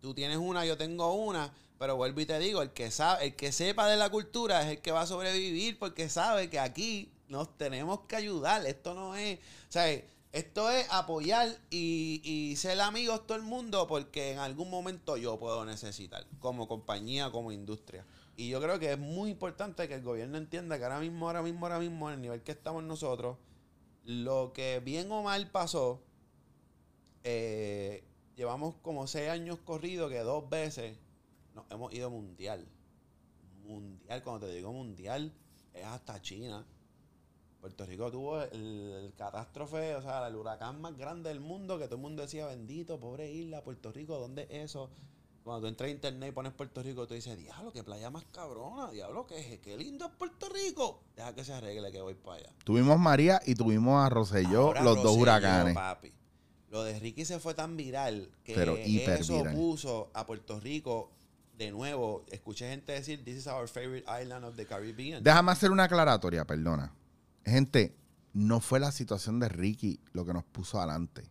tú tienes una, yo tengo una, pero vuelvo y te digo, el que sabe, el que sepa de la cultura es el que va a sobrevivir porque sabe que aquí nos tenemos que ayudar. Esto no es, o sea, esto es apoyar y, y ser amigos todo el mundo porque en algún momento yo puedo necesitar como compañía, como industria. Y yo creo que es muy importante que el gobierno entienda que ahora mismo, ahora mismo, ahora mismo, en el nivel que estamos nosotros, lo que bien o mal pasó, eh, llevamos como seis años corridos que dos veces nos hemos ido mundial. Mundial, cuando te digo mundial, es hasta China. Puerto Rico tuvo el, el catástrofe, o sea, el huracán más grande del mundo, que todo el mundo decía, bendito, pobre isla, Puerto Rico, ¿dónde es eso? Cuando tú entras a internet y pones Puerto Rico, tú dices, diablo, qué playa más cabrona, diablo, qué, qué lindo es Puerto Rico. Deja que se arregle que voy para allá. Tuvimos María y tuvimos a Rosselló, Ahora los dos huracanes. papi. Lo de Ricky se fue tan viral que Pero hiper eso viral. puso a Puerto Rico de nuevo. Escuché gente decir, this is our favorite island of the Caribbean. Déjame hacer una aclaratoria, perdona. Gente, no fue la situación de Ricky lo que nos puso adelante.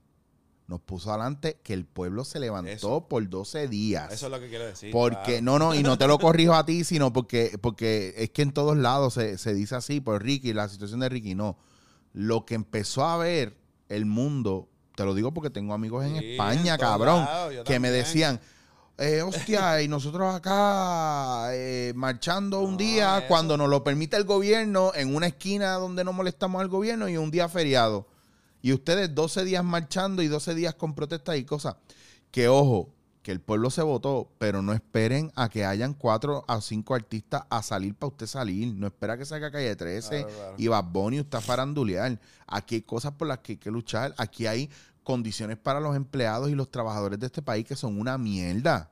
Nos puso adelante que el pueblo se levantó Eso. por 12 días. Eso es lo que quiero decir. Porque, claro. no, no, y no te lo <laughs> corrijo a ti, sino porque, porque es que en todos lados se, se dice así, por Ricky, la situación de Ricky, no. Lo que empezó a ver el mundo, te lo digo porque tengo amigos en Sí, España, en cabrón, que me decían, eh, hostia, y nosotros acá eh, marchando un No, día eso. cuando nos lo permite el gobierno, en una esquina donde no molestamos al gobierno y un día feriado. Y ustedes 12 días marchando y 12 días con protestas y cosas. Que ojo, que el pueblo se votó, pero no esperen a que hayan cuatro a cinco artistas a salir para usted salir. No espera que salga Calle 13 Claro, claro. y Bad Bunny usted farandulear. Aquí hay cosas por las que hay que luchar. Aquí hay condiciones para los empleados y los trabajadores de este país que son una mierda.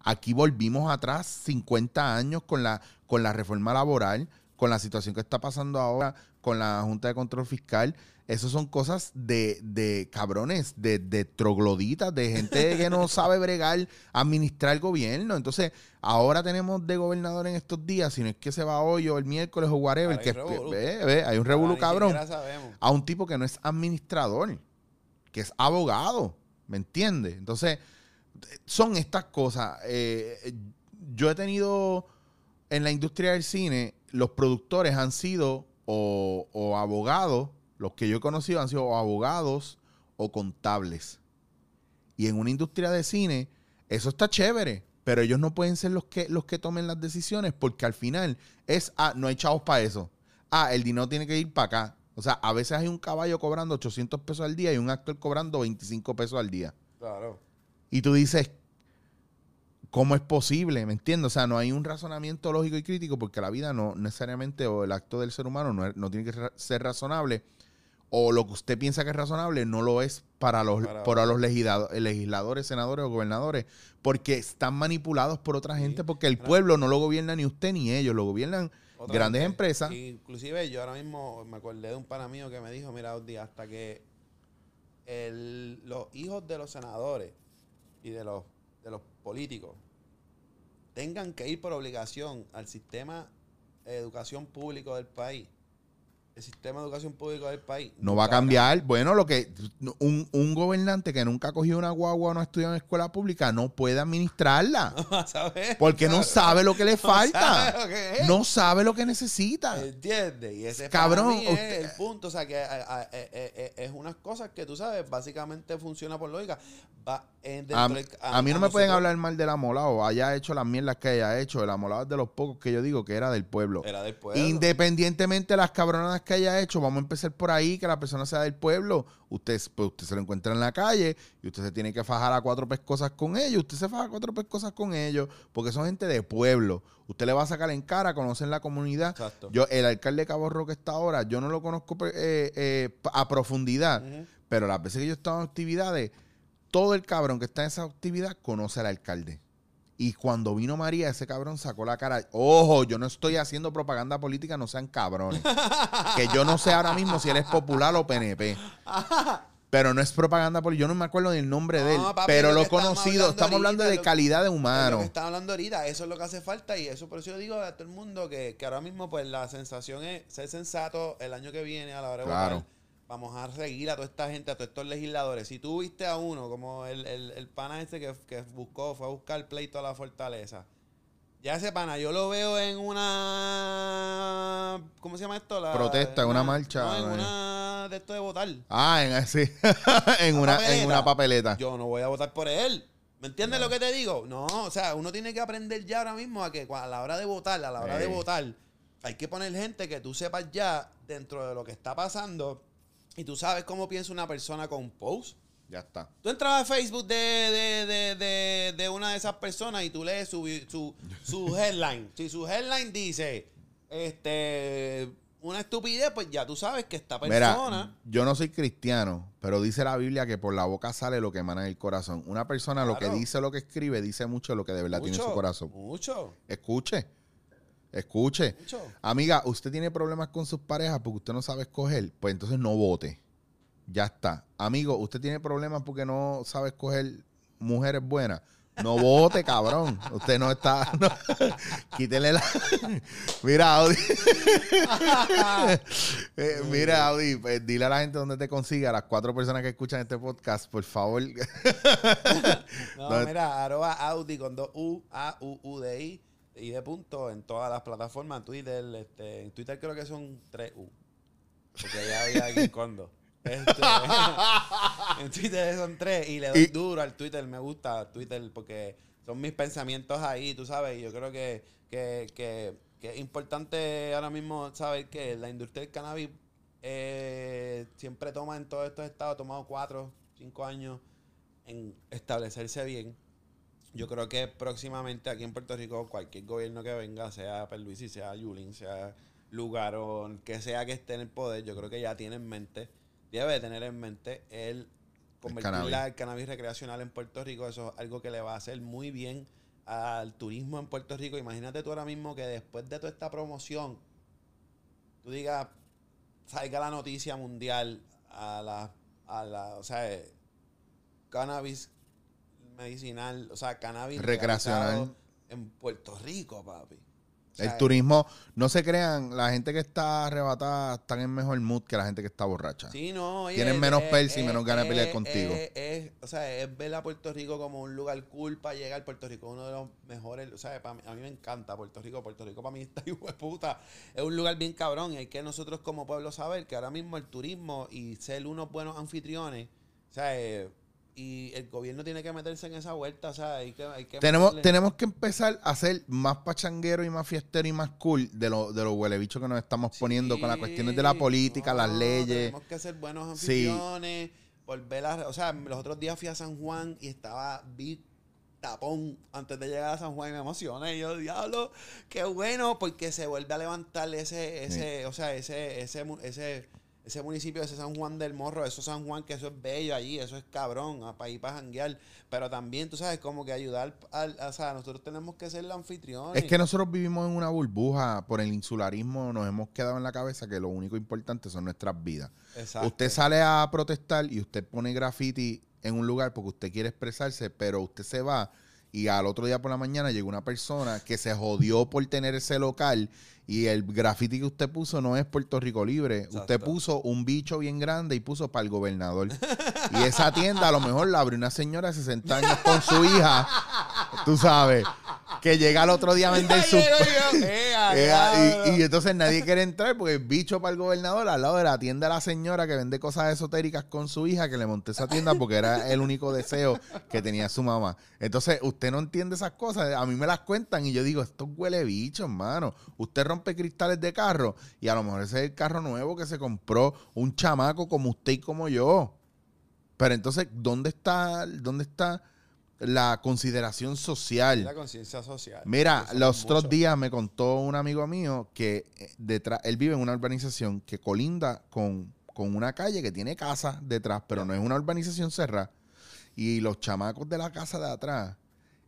Aquí volvimos atrás 50 años con la, con la reforma laboral, con la situación que está pasando ahora con la Junta de Control Fiscal. Esas son cosas de, de cabrones, de, de trogloditas, de gente que no <laughs> sabe bregar, administrar el gobierno. Entonces, ahora tenemos de gobernador en estos días, si no es que se va hoy o el miércoles o whatever, que hay revolú. ve, ve, hay un revolú cabrón a un tipo que no es administrador, que es abogado, ¿me entiendes? Entonces, son estas cosas. Eh, yo he tenido en la industria del cine, los productores han sido o, o abogados, los que yo he conocido han sido abogados o contables. Y en una industria de cine, eso está chévere, pero ellos no pueden ser los que, los que tomen las decisiones porque al final es, ah, no hay chavos para eso. Ah, el dinero tiene que ir para acá. O sea, a veces hay un caballo cobrando 800 pesos al día y un actor cobrando 25 pesos al día. Claro. Y tú dices, ¿cómo es posible? ¿Me entiendes? O sea, no hay un razonamiento lógico y crítico porque la vida no necesariamente, o el acto del ser humano no, no tiene que ser razonable, o lo que usted piensa que es razonable no lo es para los, Para para los legislado- legisladores, senadores o gobernadores, porque están manipulados por otra Sí. gente, porque el pueblo no lo gobierna ni usted ni ellos, lo gobiernan grandes gente. empresas. Inclusive yo ahora mismo me acordé de un pana mío que me dijo, mira, Audi, hasta que el- los hijos de los senadores y de los, de los políticos tengan que ir por obligación al sistema de educación público del país, el sistema de educación público del país No va a cambiar. Bueno, lo que un, un gobernante que nunca ha cogido una guagua o no ha estudiado en escuela pública no puede administrarla. <laughs> a ver. Porque no sabe lo que le No sabe falta. que. No sabe lo que necesita. ¿Entiendes? Y ese Cabrón, es usted- el punto. O sea, que a- a- eh, eh, eh, es unas cosas que tú sabes, básicamente funciona por lógica. Va, eh, dentro A, del- mí no me pueden hablar mal del amolado. Haya hecho las mierdas que haya hecho. El amolado es de los pocos que yo digo que era del pueblo. Era del pueblo. Independientemente de las cabronadas que haya hecho, vamos a empezar por ahí, que la persona sea del pueblo. Usted, pues, usted se lo encuentra en la calle y usted se tiene que fajar a cuatro pescosas con ellos. Usted se faja a cuatro pescosas con ellos porque son gente de pueblo. Usted le va a sacar en cara, conocen la comunidad. Exacto. Yo, el alcalde de Cabo Roque está ahora, yo no lo conozco eh, eh, a profundidad, pero las veces que yo he estado en actividades, todo el cabrón que está en esa actividad conoce al alcalde. Y cuando vino María, ese cabrón sacó la cara. Ojo, yo no estoy haciendo propaganda política, no sean cabrones. que yo no sé ahora mismo si él es popular o PNP. Pero no es propaganda política. Yo no me acuerdo del nombre de él. Papi, pero lo lo estamos conocido. hablando Estamos hablando ahorita, de lo- calidad de lo humano. que estaba hablando ahorita, eso es lo que hace falta y eso por eso yo digo a todo el mundo que, que ahora mismo pues la sensación es ser sensato el año que viene a la hora de Claro. votar. Vamos a seguir a toda esta gente, a todos estos legisladores. Si tú viste a uno, como el, el, el pana este que, que buscó, fue a buscar pleito a la fortaleza. Ya ese pana, yo lo veo en una... ¿Cómo se llama esto? La- Protesta, en una marcha, No, en eh. una de esto de votar. Ah, en, <laughs> sí. en, una, en una papeleta. Yo no voy a votar por él. ¿Me entiendes lo que te digo? No, o sea, uno tiene que aprender ya ahora mismo a que a la hora de votar, a la hora de votar, hay que poner gente que tú sepas ya dentro de lo que está pasando y tú sabes cómo piensa una persona con un post. Ya está. Tú entras a Facebook de, de, de, de, de una de esas personas y tú lees su, su, su <laughs> headline. Si su headline dice este una estupidez, pues ya tú sabes que esta persona... Mira, yo no soy cristiano, pero dice la Biblia que por la boca sale lo que emana del corazón. Una persona lo que dice, lo que escribe, dice mucho de lo que de verdad tiene en su corazón. Mucho, Escuche, escuche. mucho. Amiga, usted tiene problemas con sus parejas porque usted no sabe escoger, pues entonces no vote. Ya está. Amigo, usted tiene problemas porque no sabe escoger mujeres buenas, No vote, cabrón. Usted no está. no. <laughs> Quítele la. <laughs> Mira, Audi. <laughs> Eh, mira, Audi, pues, dile a la gente dónde te consiga, a las cuatro personas que escuchan este podcast, por favor. No, No, mira, arroba Audi con dos U, A, U, U, D, I, y de punto en todas las plataformas, Twitter, este, en Twitter creo que son tres U. Porque ya había alguien <laughs> con dos. Este, <laughs> en Twitter son tres y le doy Y- duro al Twitter, me gusta Twitter porque son mis pensamientos ahí, tú sabes, y yo creo que, que, que, que es importante ahora mismo saber que la industria del cannabis eh, siempre toma en todos estos estados, ha tomado cuatro, cinco años en establecerse bien. Yo creo que próximamente aquí en Puerto Rico, cualquier gobierno que venga, sea Perluisi, sea Yulín, sea Lugaro, que sea que esté en el poder, yo creo que ya tiene en mente, debe de tener en mente el convertir el cannabis recreacional en Puerto Rico. Eso es algo que le va a hacer muy bien al turismo en Puerto Rico. Imagínate tú ahora mismo que después de toda esta promoción, tú digas, salga la noticia mundial a la, a la o sea, eh, cannabis medicinal, o sea, cannabis Recreacional. en Puerto Rico, papi. O sea, El turismo, no se crean, la gente que está arrebatada está en mejor mood que la gente que está borracha. Sí, no, oye, Tienen es- menos es- perse y es- menos ganas de pelear es- contigo. es- es- o sea, es ver a Puerto Rico como un lugar cool para llegar. Puerto Rico es uno de los mejores. O sea, pa' mí- a mí me encanta Puerto Rico. Puerto Rico para mí <laughs> está hijo de puta. Es un lugar bien cabrón. Y hay que nosotros como pueblo saber que ahora mismo el turismo y ser unos buenos anfitriones, o sea, eh, y el gobierno tiene que meterse en esa vuelta. O sea, hay que. Hay que Tenemos, meterle- tenemos que empezar a ser más pachanguero y más fiestero y más cool de los de los huelebichos que nos estamos poniendo con las cuestiones de la Sí, política, las leyes. Tenemos que ser buenos Sí. anfitriones. Volver a. O sea, los otros días fui a San Juan y estaba vi tapón antes de llegar a San Juan y me emocioné. Y yo, diablo, qué bueno, porque se vuelve a levantar ese, ese, o sea, ese, ese, ese, ese municipio, ese San Juan del Morro, eso San Juan, que eso es bello allí, eso es cabrón, para ir para janguear. Pero también, tú sabes, como que ayudar al, o sea, nosotros tenemos que ser los anfitriones. Es que nosotros vivimos en una burbuja por el insularismo, nos hemos quedado en la cabeza que lo único importante son nuestras vidas. Exacto. Usted sale a protestar y usted pone graffiti en un lugar porque usted quiere expresarse, pero usted se va y al otro día por la mañana llega una persona que se jodió por tener ese local y el graffiti que usted puso no es Puerto Rico Libre. Usted puso un bicho bien grande y puso para el gobernador. y esa tienda a lo mejor la abrió una señora de 60 años con su hija, tú sabes, que llega al otro día a vender su... Y, y entonces nadie quiere entrar porque el bicho para el gobernador al lado de la tienda de la señora que vende cosas esotéricas con su hija que le monté esa tienda porque era el único deseo que tenía su mamá. Entonces usted no entiende esas cosas, a mí me las cuentan y yo digo, esto huele bicho, hermano. Usted rompe cristales de carro y a lo mejor ese es el carro nuevo que se compró un chamaco como usted y como yo. Pero entonces, ¿dónde está, dónde está la consideración social? La conciencia social. Mira, los otros mucho. días me contó un amigo mío que eh, detrás, él vive en una urbanización que colinda con, con una calle que tiene casas detrás, pero no es una urbanización cerrada. Y los chamacos de la casa de atrás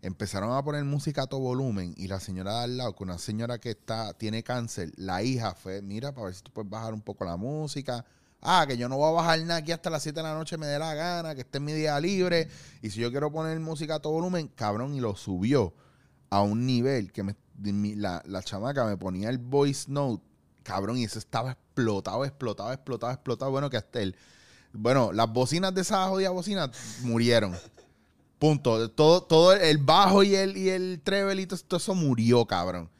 empezaron a poner música a todo volumen y la señora de al lado, con una señora que está, tiene cáncer, la hija fue, mira, para ver si tú puedes bajar un poco la música. Ah, que yo no voy a bajar nada aquí hasta las 7 de la noche, me dé la gana, que esté en mi día libre. Y si yo quiero poner música a todo volumen, cabrón, y lo subió a un nivel que me, la, la chamaca me ponía el voice note, cabrón, y eso estaba explotado, explotado, explotado, explotado. Bueno, que hasta el. Bueno, las bocinas de esa jodida bocina murieron. Punto. Todo, todo el bajo y el, y el treble y todo, todo eso murió, cabrón.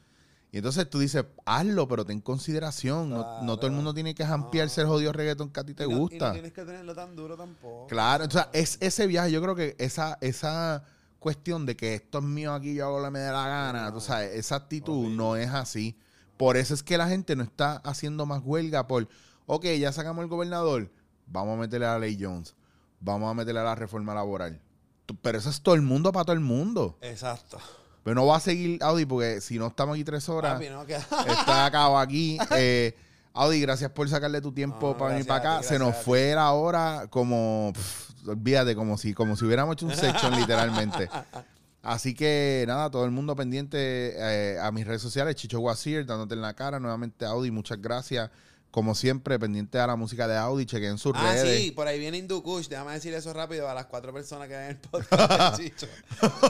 Y entonces tú dices, hazlo, pero ten consideración. No, no todo el mundo tiene que jampearse el jodido reggaetón que a ti te Y no- Y gusta. no tienes que tenerlo tan duro tampoco. Claro, o sea, es ese viaje, yo creo que esa, esa cuestión de que esto es mío aquí, yo hago lo que me dé la gana, tú sabes, esa actitud no es así. Por eso es que la gente no está haciendo más huelga por, ok, ya sacamos el gobernador, vamos a meterle a la ley Jones, vamos a meterle a la reforma laboral. Pero eso es todo el mundo para todo el mundo. Exacto. Pero no va a seguir Audi porque si no estamos aquí tres horas, Papi, no queda. está <laughs> acabado aquí. Eh, Audi, gracias por sacarle tu tiempo No, para venir para acá. ti, Se nos fue la hora como, pff, olvídate, como si, como si hubiéramos hecho un section literalmente. <laughs> Así que nada, todo el mundo pendiente eh, a mis redes sociales, Chicho Guasir, dándote en la cara. Nuevamente, Audi, muchas gracias como siempre, pendiente a la música de Audi, chequen sus Ah, redes. sí, por ahí viene Hindukush. Déjame decir eso rápido a las cuatro personas que ven el podcast. <laughs> Chicho.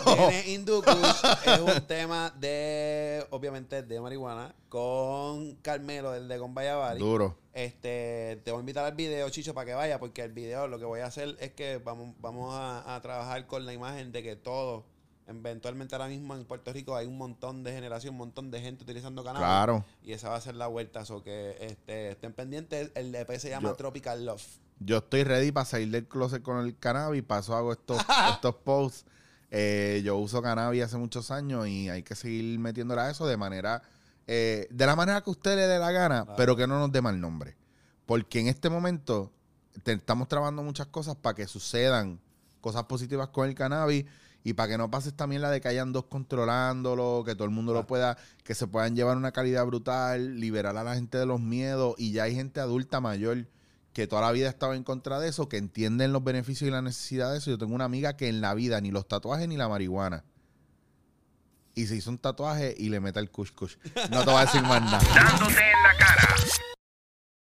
Viene Hindukush. es un tema de, obviamente, de marihuana con Carmelo, del de Gombayabari. Duro. Este, te voy a invitar al video, Chicho, para que vaya, porque el video lo que voy a hacer es que vamos, vamos a, a trabajar con la imagen de que todo, eventualmente ahora mismo en Puerto Rico hay un montón de generación, un montón de gente utilizando cannabis. Claro. Y esa va a ser la vuelta, o que este, estén pendientes. El EP se llama Yo- Tropical Love. Yo estoy ready para salir del closet con el cannabis, paso hago estos, <laughs> estos posts. Eh, yo uso cannabis hace muchos años y hay que seguir metiéndole a eso de manera, eh, de la manera que usted le dé la gana, pero que no nos dé mal nombre. Porque en este momento te- estamos trabajando muchas cosas para que sucedan cosas positivas con el cannabis y para que no pases también la de que hayan dos controlándolo, que todo el mundo lo pueda, que se puedan llevar una calidad brutal, liberar a la gente de los miedos y ya hay gente adulta mayor que toda la vida ha estado en contra de eso, que entienden los beneficios y la necesidad de eso. Yo tengo una amiga que en la vida ni los tatuajes ni la marihuana. Y se hizo un tatuaje y le mete el kush kush. No te voy a decir más nada. Dándote en la cara.